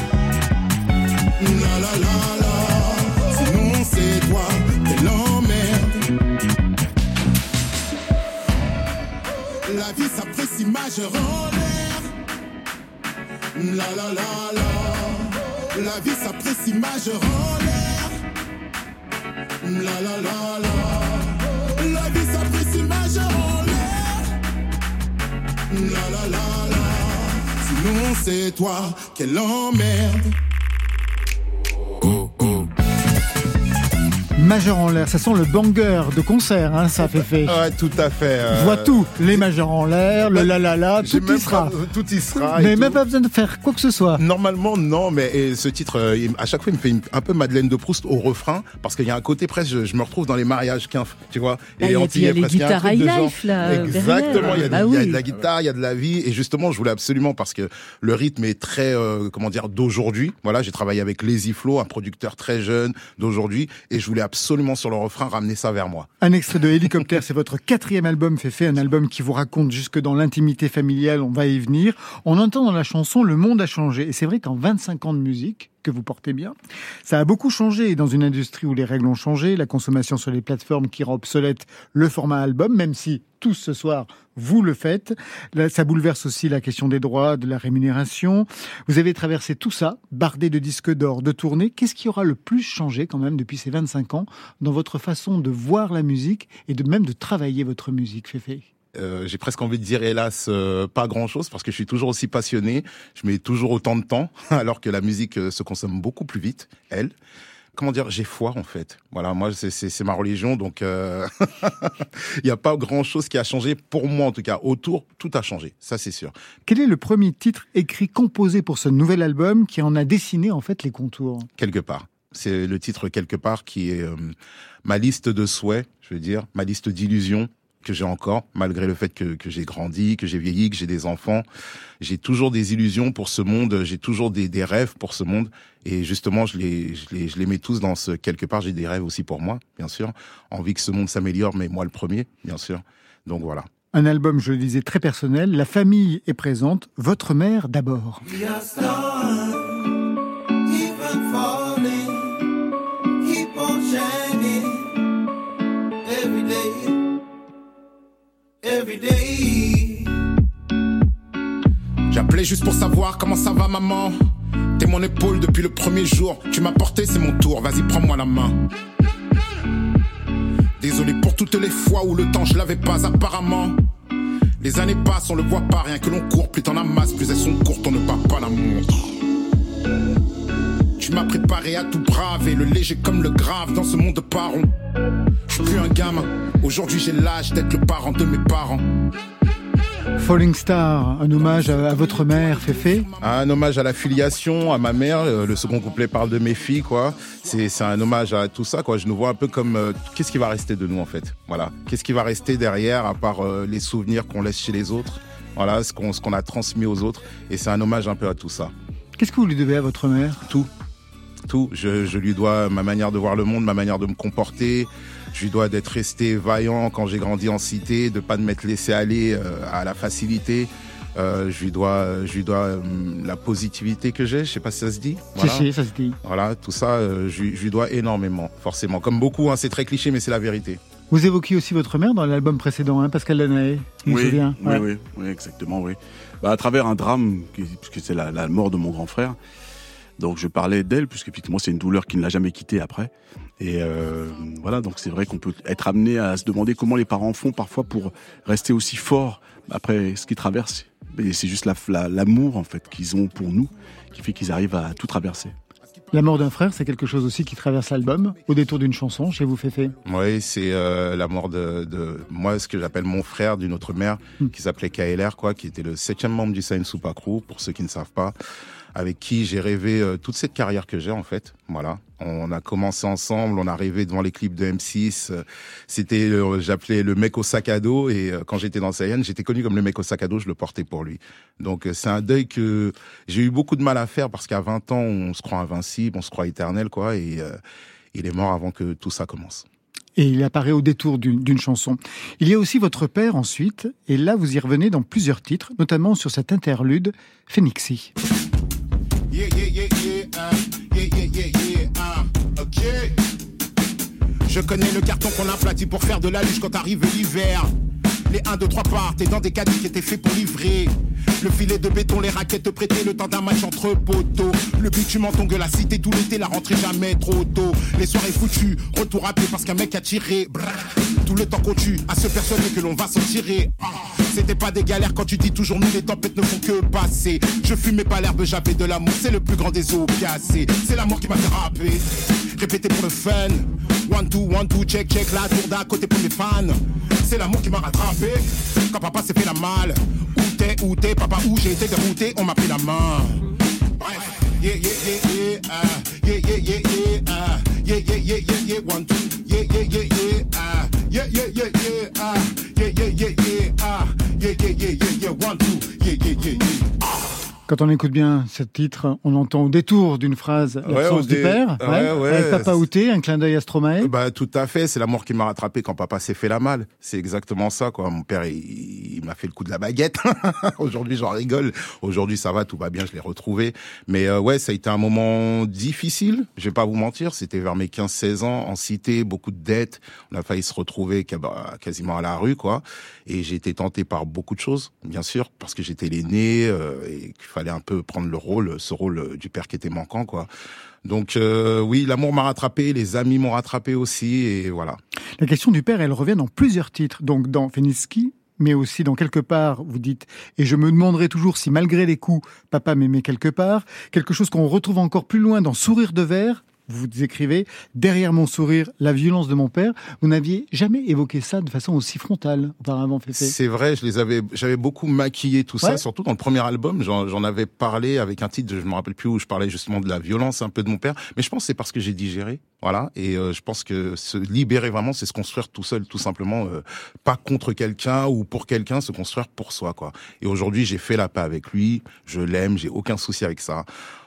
Speaker 6: La la la la, sinon c'est toi qui l'emmerde. La vie s'apprécie majeur en l'air. La la la la, la vie s'apprécie majeur en l'air. La la la la, la vie s'apprécie majeur en l'air. La la la la, sinon c'est toi qu'elle emmerde.
Speaker 2: Majeur en l'air, ça sent le banger de concert, hein, ça fait fait.
Speaker 6: Ouais, tout à fait. euh,
Speaker 2: Je vois tout, les majeurs en l'air, le la la la, tout y sera.
Speaker 6: pas- tout y sera.
Speaker 2: Mais
Speaker 6: tout.
Speaker 2: même pas besoin de faire quoi que ce soit.
Speaker 6: Normalement, non, mais et ce titre, euh, à chaque fois, il me fait une- un peu Madeleine de Proust au refrain, parce qu'il y a un côté presque, je, je me retrouve dans les mariages quinf, tu vois.
Speaker 3: Ah, et il y a les
Speaker 6: y a un
Speaker 3: guitares
Speaker 6: de
Speaker 3: high life, là,
Speaker 6: Exactement, il y, a de,
Speaker 3: derrière.
Speaker 6: il y a
Speaker 3: Ah
Speaker 6: de la
Speaker 3: oui.
Speaker 6: guitare, il y a de la vie, et justement, je voulais absolument, parce que le rythme est très, euh, comment dire, d'aujourd'hui. Voilà, j'ai travaillé avec Lazy Flow, un producteur très jeune d'aujourd'hui, et je voulais absolument sur le refrain ramener ça vers moi.
Speaker 2: Un extrait de Hélicoptère, c'est votre quatrième album fait fait, un album qui vous raconte jusque dans l'intimité familiale, on va y venir. On entend dans la chanson Le monde a changé. Et c'est vrai qu'en 25 ans de musique, que vous portez bien, ça a beaucoup changé dans une industrie où les règles ont changé, la consommation sur les plateformes qui rend obsolète le format album, même si tous ce soir, vous le faites. Ça bouleverse aussi la question des droits, de la rémunération. Vous avez traversé tout ça, bardé de disques d'or, de tournées. Qu'est-ce qui aura le plus changé quand même depuis ces 25 ans dans votre façon de voir la musique et de même de travailler votre musique, Féfé
Speaker 6: Euh, j'ai presque envie de dire hélas euh, pas grand chose parce que je suis toujours aussi passionné, je mets toujours autant de temps alors que la musique euh, se consomme beaucoup plus vite, elle. Comment dire, j'ai foi en fait. Voilà, moi c'est ma religion donc euh, il n'y a pas grand chose qui a changé pour moi en tout cas. Autour tout a changé, ça c'est sûr.
Speaker 2: Quel est le premier titre écrit, composé pour ce nouvel album qui en a dessiné en fait les contours?
Speaker 6: Quelque part, c'est le titre quelque part qui est euh, ma liste de souhaits, je veux dire, ma liste d'illusions que j'ai encore, malgré le fait que, que j'ai grandi, que j'ai vieilli, que j'ai des enfants. J'ai toujours des illusions pour ce monde, j'ai toujours des, des rêves pour ce monde. Et justement, je les, je, les, je les mets tous dans ce quelque part. J'ai des rêves aussi pour moi, bien sûr. Envie que ce monde s'améliore, mais moi le premier, bien sûr. Donc voilà.
Speaker 2: Un album, je le disais, très personnel. La famille est présente, votre mère d'abord.
Speaker 6: J'appelais juste pour savoir comment ça va, maman. T'es mon épaule depuis le premier jour. Tu m'as porté, c'est mon tour. Vas-y, prends-moi la main. Désolé pour toutes les fois où le temps je l'avais pas apparemment. Les années passent, on le voit pas, rien que l'on court, plus t'en amasses, plus elles sont courtes, on ne bat pas l'amour. Tu m'as préparé à tout braver, le léger comme le grave dans ce monde pas rond. Je suis plus un gamin, aujourd'hui j'ai l'âge d'être le parent de mes parents.
Speaker 2: Falling Star, un hommage à, à votre mère, Féfé.
Speaker 6: Un hommage à la filiation, à ma mère. euh, Le second couplet parle de mes filles, quoi. C'est un hommage à tout ça, quoi. Je nous vois un peu comme euh, qu'est-ce qui va rester de nous, en fait? Voilà. Qu'est-ce qui va rester derrière, à part euh, les souvenirs qu'on laisse chez les autres? Voilà, ce qu'on a transmis aux autres. Et c'est un hommage un peu à tout ça.
Speaker 2: Qu'est-ce que vous lui devez à votre mère?
Speaker 6: Tout. Tout. Je, je lui dois ma manière de voir le monde, ma manière de me comporter. Je lui dois d'être resté vaillant quand j'ai grandi en cité, de pas de m'être laissé aller euh, à la facilité. Euh, je lui dois, je lui dois euh, la positivité que j'ai. Je sais pas si ça se dit.
Speaker 2: Si, si, ça se dit.
Speaker 6: Voilà, tout ça, euh, je, lui- je lui dois énormément, forcément. Comme beaucoup, hein, c'est très cliché, mais c'est la vérité.
Speaker 2: Vous évoquiez aussi votre mère dans l'album précédent, hein, Pascal me
Speaker 5: Oui,
Speaker 2: souviens.
Speaker 5: oui,
Speaker 2: Ouais.
Speaker 5: oui, oui, exactement, oui. Bah, à travers un drame, puisque c'est la, la mort de mon grand frère. Donc je parlais d'elle, puisqu'effectivement c'est une douleur qui ne l'a jamais quittée après. Et euh, voilà, donc c'est vrai qu'on peut être amené à se demander comment les parents font parfois pour rester aussi forts après ce qu'ils traversent. Et c'est juste la- la- l'amour en fait qu'ils ont pour nous qui fait qu'ils arrivent à tout traverser.
Speaker 2: La mort d'un frère, c'est quelque chose aussi qui traverse l'album, au détour d'une chanson, chez vous, Féfé?
Speaker 6: Oui, c'est euh, la mort de, de moi, ce que j'appelle mon frère d'une autre mère,
Speaker 2: Hmm.
Speaker 6: qui s'appelait KLR, quoi, qui était le septième membre du Sain Soupa Crew, pour ceux qui ne savent pas, avec qui j'ai rêvé euh, toute cette carrière que j'ai, en fait. Voilà. On a commencé ensemble, on a rêvé devant les clips de M6. euh, C'était, j'appelais le mec au sac à dos, et euh, quand j'étais dans Saiyan, j'étais connu comme le mec au sac à dos, je le portais pour lui. Donc c'est un deuil que j'ai eu beaucoup de mal à faire, parce qu'à 20 ans, on se croit invincible, on se croit éternel, quoi, et il est mort avant que tout ça commence.
Speaker 2: Et il apparaît au détour d'une chanson. Il y a aussi votre père ensuite, et là vous y revenez dans plusieurs titres, notamment sur cet interlude Phoenixy.
Speaker 16: Je connais le carton qu'on aplatit pour faire de la luge quand arrive l'hiver. Les 1, 2, 3 partent et dans des caddies qui étaient faits pour livrer. Le filet de béton, les raquettes prêtées, le temps d'un match entre poteaux. Le bitume en tongue, la cité tout l'été, la rentrée jamais trop tôt. Les soirées foutues, retour rapide parce qu'un mec a tiré. Brrr. Tout le temps qu'on tue, à se persuader que l'on va s'en tirer. Ah. C'était pas des galères quand tu dis toujours nous, les tempêtes ne font que passer. Je fumais pas l'herbe, j'avais de l'amour, c'est le plus grand des opiacés. C'est l'amour qui m'a fait. Répéter pour le fun. One, two, one, two, check, check, la tour d'à côté pour mes fans. C'est l'amour qui m'a rattrapé. Quand papa s'est fait la malle. Où t'es, où t'es, papa, où j'ai été dérouté, on m'a pris la main. Bref, yeah, yeah, yeah, yeah, ah, yeah, yeah, yeah, yeah, ah, yeah, yeah, yeah, yeah, yeah, one, two, yeah, yeah, yeah, yeah, ah, yeah, yeah, yeah, yeah, ah, yeah, yeah, yeah, yeah, ah, yeah, yeah, yeah, yeah, yeah, one, two,
Speaker 2: Quand on écoute bien ce titre, on entend au détour d'une phrase
Speaker 6: Ouais,
Speaker 2: l'absence
Speaker 6: au
Speaker 2: du
Speaker 6: dé-
Speaker 2: père,
Speaker 6: ouais, ouais.
Speaker 2: avec Papa Outé, un clin d'œil à Stromae.
Speaker 6: Bah tout à fait, c'est l'amour qui m'a rattrapé quand papa s'est fait la malle. C'est exactement ça quoi. Mon père il, il m'a fait le coup de la baguette. Aujourd'hui j'en rigole. Aujourd'hui ça va, tout va bien, je l'ai retrouvé. Mais euh, ouais, ça a été un moment difficile. Je vais pas vous mentir, c'était vers mes 15-16 ans en cité, beaucoup de dettes. On a failli se retrouver bah, quasiment à la rue quoi. Et j'ai été tenté par beaucoup de choses, bien sûr, parce que j'étais l'aîné euh, et fallait un peu prendre le rôle, ce rôle euh, du père qui était manquant quoi. Donc euh, oui, l'amour m'a rattrapé, les amis m'ont rattrapé aussi, et voilà.
Speaker 2: La question du père, elle revient dans plusieurs titres, donc dans Feniski, mais aussi dans quelque part, vous dites, et je me demanderai toujours si malgré les coups, papa m'aimait quelque part, quelque chose qu'on retrouve encore plus loin dans Sourire de verre, vous écrivez, derrière mon sourire, la violence de mon père, vous n'aviez jamais évoqué ça de façon aussi frontale auparavant.
Speaker 6: C'est vrai, je les avais, j'avais beaucoup maquillé tout ça, surtout dans le premier album. J'en j'en avais parlé avec un titre, je me rappelle plus où je parlais justement de la violence un peu de mon père. Mais je pense que c'est parce que j'ai digéré, voilà. Et euh, je pense que se libérer vraiment, c'est se construire tout seul, tout simplement, euh, pas contre quelqu'un ou pour quelqu'un, se construire pour soi, quoi. Et aujourd'hui, j'ai fait la paix avec lui, je l'aime, j'ai aucun souci avec ça.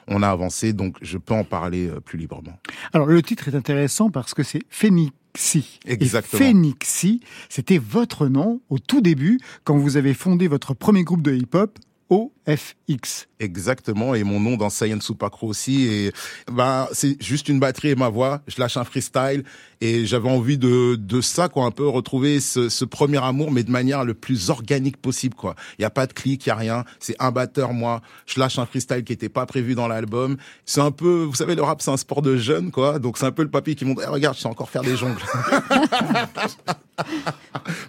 Speaker 6: On a avancé, donc je peux en parler euh, plus librement.
Speaker 2: Alors le titre est intéressant parce que c'est Phénixie.
Speaker 6: Exactement.
Speaker 2: Et Phénixie, c'était votre nom au tout début quand vous avez fondé votre premier groupe de hip-hop, OFX.
Speaker 6: Exactement, et mon nom dans Saiyan Supakro aussi. Et bah, c'est juste une batterie et ma voix. Je lâche un freestyle et j'avais envie de de ça, quoi, un peu retrouver ce, ce premier amour, mais de manière le plus organique possible, quoi. Il y a pas de clic, il y a rien. C'est un batteur, moi. Je lâche un freestyle qui était pas prévu dans l'album. C'est un peu, vous savez, le rap c'est un sport de jeunes, quoi. Donc c'est un peu le papy qui montre, Eh, regarde, je sais encore faire des jongles.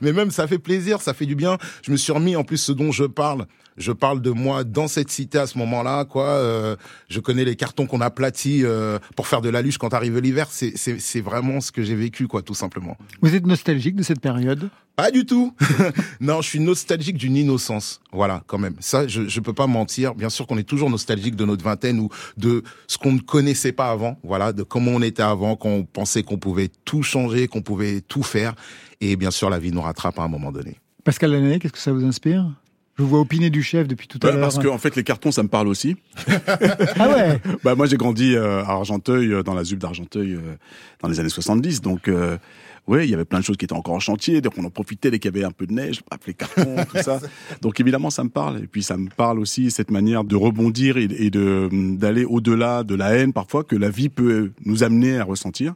Speaker 6: Mais même ça fait plaisir, ça fait du bien. Je me suis remis en plus ce dont je parle. Je parle de moi dans cette cité à ce moment-là, quoi. Euh, je connais les cartons qu'on aplatit euh, pour faire de la luge quand arrive l'hiver. C'est vraiment ce que j'ai vécu, quoi, tout simplement.
Speaker 2: Vous êtes nostalgique de cette période?
Speaker 6: Pas du tout. non, je suis nostalgique d'une innocence. Voilà, quand même. Ça, je je peux pas mentir. Bien sûr qu'on est toujours nostalgique de notre vingtaine ou de ce qu'on ne connaissait pas avant. Voilà, de comment on était avant, quand on pensait qu'on pouvait tout changer, qu'on pouvait tout faire. Et bien sûr, la vie nous rattrape à un moment donné.
Speaker 2: Pascal Lanané, qu'est-ce que ça vous inspire? Je vous vois opiner du chef depuis tout à
Speaker 5: Bah,
Speaker 2: l'heure.
Speaker 5: parce que en fait les cartons ça me parle aussi.
Speaker 2: Ah ouais
Speaker 5: Bah moi j'ai grandi euh, à Argenteuil euh, dans la ZUP d'Argenteuil euh, dans les années 70 donc euh, ouais, il y avait plein de choses qui étaient encore en chantier, donc on en profitait dès qu'il y avait un peu de neige, hop, les cartons, tout ça. Donc évidemment, ça me parle. Et puis ça me parle aussi cette manière de rebondir et, et de d'aller au-delà de la haine parfois que la vie peut nous amener à ressentir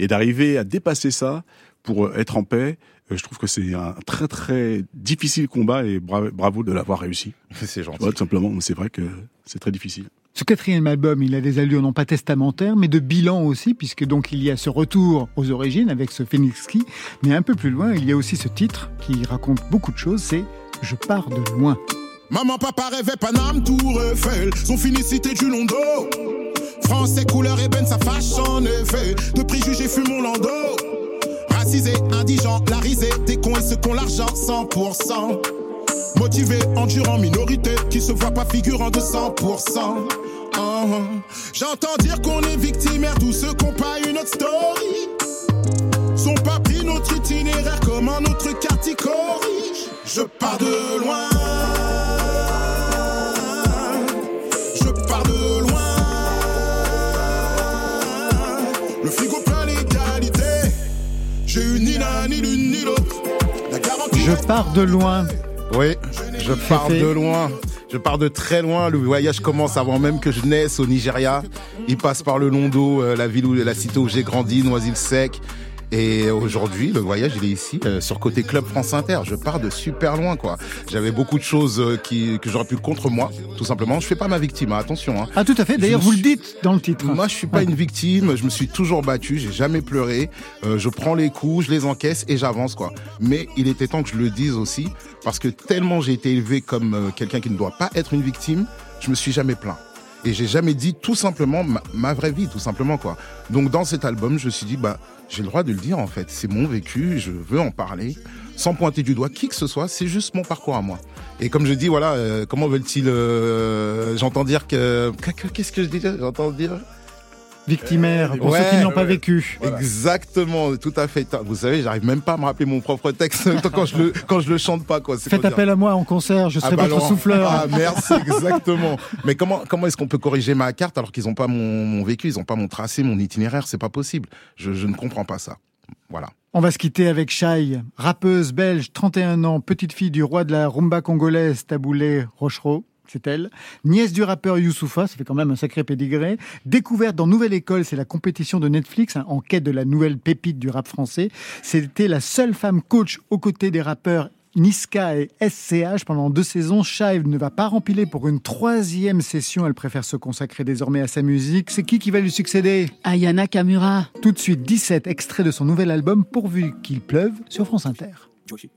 Speaker 5: et d'arriver à dépasser ça pour être en paix. Euh, Je trouve que c'est un très très difficile combat et bra- bravo de l'avoir réussi.
Speaker 6: C'est gentil.
Speaker 5: Tout simplement, mais c'est vrai que c'est très difficile.
Speaker 2: Ce quatrième album, il a des allures non pas testamentaires, mais de bilan aussi, puisque donc il y a ce retour aux origines avec ce Phoenix Key, mais un peu plus loin, il y a aussi ce titre qui raconte beaucoup de choses, c'est Je pars de loin.
Speaker 16: Maman, papa rêvait Paname, Tour Eiffel, sont finis cité du Londo. Français couleur ébène, ça fâche en effet. De préjugés fume mon indigent, la risée, des cons et ceux qui ont l'argent 100%. Motivé, endurant, minorité, qui se voit pas figurant de 100%. Ah, J'entends dire qu'on est victimaire, tous ceux qui ont pas une autre story. Sont pas pris notre itinéraire comme un autre catégorie. Je pars de loin. Je pars de loin. Le frigo. J'ai eu ni l'un, ni l'une, ni l'autre. La garantie.
Speaker 2: Je pars de loin.
Speaker 6: Oui, je pars de loin. Je pars de très loin. Le voyage commence avant même que je naisse au Nigeria. Il passe par le Londo, euh, la ville où la cité où j'ai grandi, Noisy-le-Sec. Et aujourd'hui, le voyage, il est ici, euh, sur côté Club France Inter. Je pars de super loin, quoi. J'avais beaucoup de choses euh, qui, que j'aurais pu contre moi, tout simplement. Je fais pas ma victime, hein, attention. Hein.
Speaker 2: Ah tout à fait, d'ailleurs vous le dites dans le titre.
Speaker 6: Moi, je suis pas une victime. Je me suis toujours battu. J'ai jamais pleuré. Euh, je prends les coups, je les encaisse et j'avance, quoi. Mais il était temps que je le dise aussi, parce que tellement j'ai été élevé comme quelqu'un qui ne doit pas être une victime, je me suis jamais plaint. Et j'ai jamais dit tout simplement ma, ma vraie vie, tout simplement, quoi. Donc, dans cet album, je me suis dit, bah, j'ai le droit de le dire, en fait. C'est mon vécu, je veux en parler, sans pointer du doigt qui que ce soit. C'est juste mon parcours à moi. Et comme je dis, voilà, euh, comment veulent-ils euh, J'entends dire que qu'est-ce que je dis J'entends dire?
Speaker 2: Victimaire, pour
Speaker 6: Ouais,
Speaker 2: ceux qui ne l'ont pas vécu.
Speaker 6: Exactement, tout à fait. Vous savez, j'arrive même pas à me rappeler mon propre texte quand je le quand je le chante pas quoi.
Speaker 2: Faites
Speaker 6: dire
Speaker 2: appel à moi en concert, je serai
Speaker 6: Ah bah
Speaker 2: votre souffleur.
Speaker 6: Ah merci, exactement. Mais comment comment est-ce qu'on peut corriger ma carte alors qu'ils ont pas mon, mon vécu, ils ont pas mon tracé, mon itinéraire, c'est pas possible. Je, je ne comprends pas ça. Voilà.
Speaker 2: On va se quitter avec Shai, rappeuse belge, 31 ans, petite fille du roi de la rumba congolaise Taboulé Rochereau. C'est elle. Nièce du rappeur Youssoufa, ça fait quand même un sacré pédigré. Découverte dans Nouvelle École, c'est la compétition de Netflix hein, en quête de la nouvelle pépite du rap français. C'était la seule femme coach aux côtés des rappeurs Niska et SCH pendant deux saisons. Shive ne va pas rempiler pour une troisième session. Elle préfère se consacrer désormais à sa musique. C'est qui qui va lui succéder?
Speaker 3: Ayana Kamura.
Speaker 2: Tout de suite, 17 extraits de son nouvel album Pourvu qu'il pleuve sur France Inter.
Speaker 17: 17,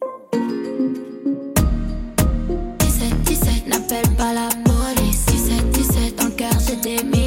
Speaker 17: dans le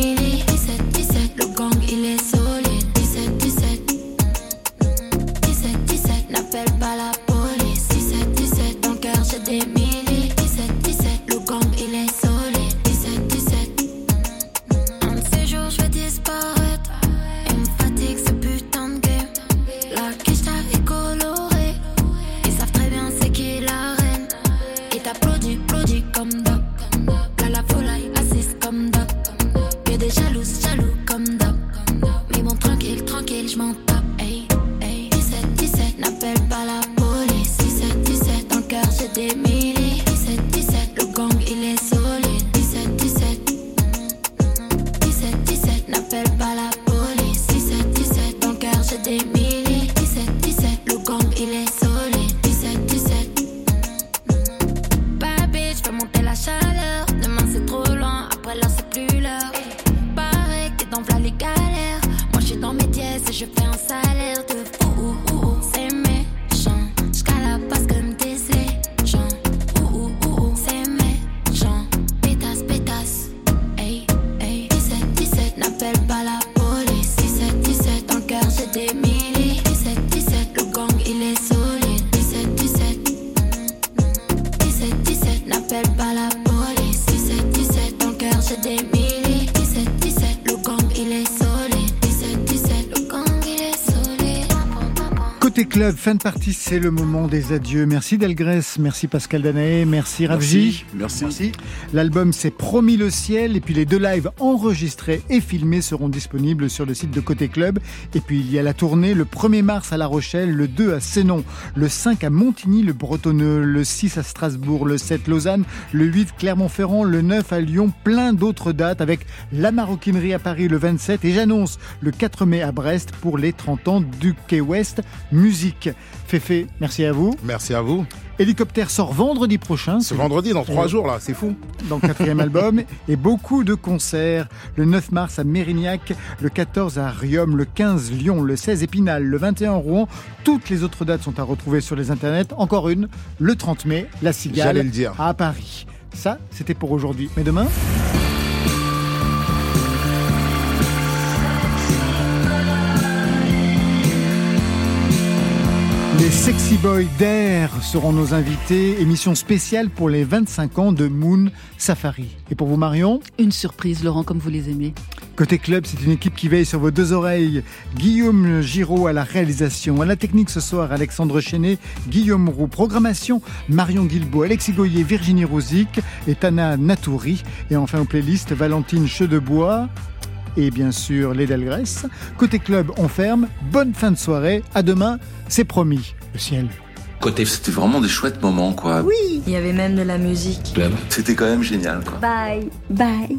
Speaker 2: Côté club, fin de partie, c'est le moment des adieux. Merci Delgrès, merci Pascal Danaé, merci Ravji.
Speaker 5: Merci.
Speaker 2: L'album c'est Promis le ciel et puis les deux lives enregistrés et filmés seront disponibles sur le site de Côté Club. Et puis il y a la tournée le 1er mars à La Rochelle, le 2 à Sénon, le 5 à Montigny, le Bretonneux, le 6 à Strasbourg, le 7 Lausanne, le 8 Clermont-Ferrand, le 9 à Lyon, plein d'autres dates avec la maroquinerie à Paris le 27 et j'annonce le 4 mai à Brest pour les 30 ans du Quai West Musique. Féfé, merci à vous.
Speaker 6: Merci à vous.
Speaker 2: Hélicoptère sort vendredi prochain.
Speaker 6: Ce vendredi, dans trois jours, là, c'est fou.
Speaker 2: Dans le quatrième album. Et beaucoup de concerts. Le 9 mars à Mérignac, le 14 à Riom, le 15 Lyon, le 16 Épinal, le 21 Rouen. Toutes les autres dates sont à retrouver sur les internets. Encore une, le 30 mai, la Cigale
Speaker 6: J'allais le dire.
Speaker 2: à Paris. Ça, c'était pour aujourd'hui. Mais demain? Les Sexy Boys d'Air seront nos invités. Émission spéciale pour les 25 ans de Moon Safari. Et pour vous, Marion
Speaker 3: Une surprise, Laurent, comme vous les aimez.
Speaker 2: Côté club, c'est une équipe qui veille sur vos deux oreilles. Guillaume Giraud à la réalisation. À la technique ce soir, Alexandre Chenet, Guillaume Roux. Programmation, Marion Guilbault, Alexis Goyer, Virginie Rosic et Tana Natouri. Et enfin, aux playlists, Valentine Chedebois et bien sûr les Delgrès. Côté club, on ferme. Bonne fin de soirée. À demain, c'est promis. Le ciel.
Speaker 18: Côté, c'était vraiment des chouettes moments, quoi.
Speaker 19: Oui, il y avait même de la musique.
Speaker 18: C'était quand même génial, quoi.
Speaker 19: Bye, bye.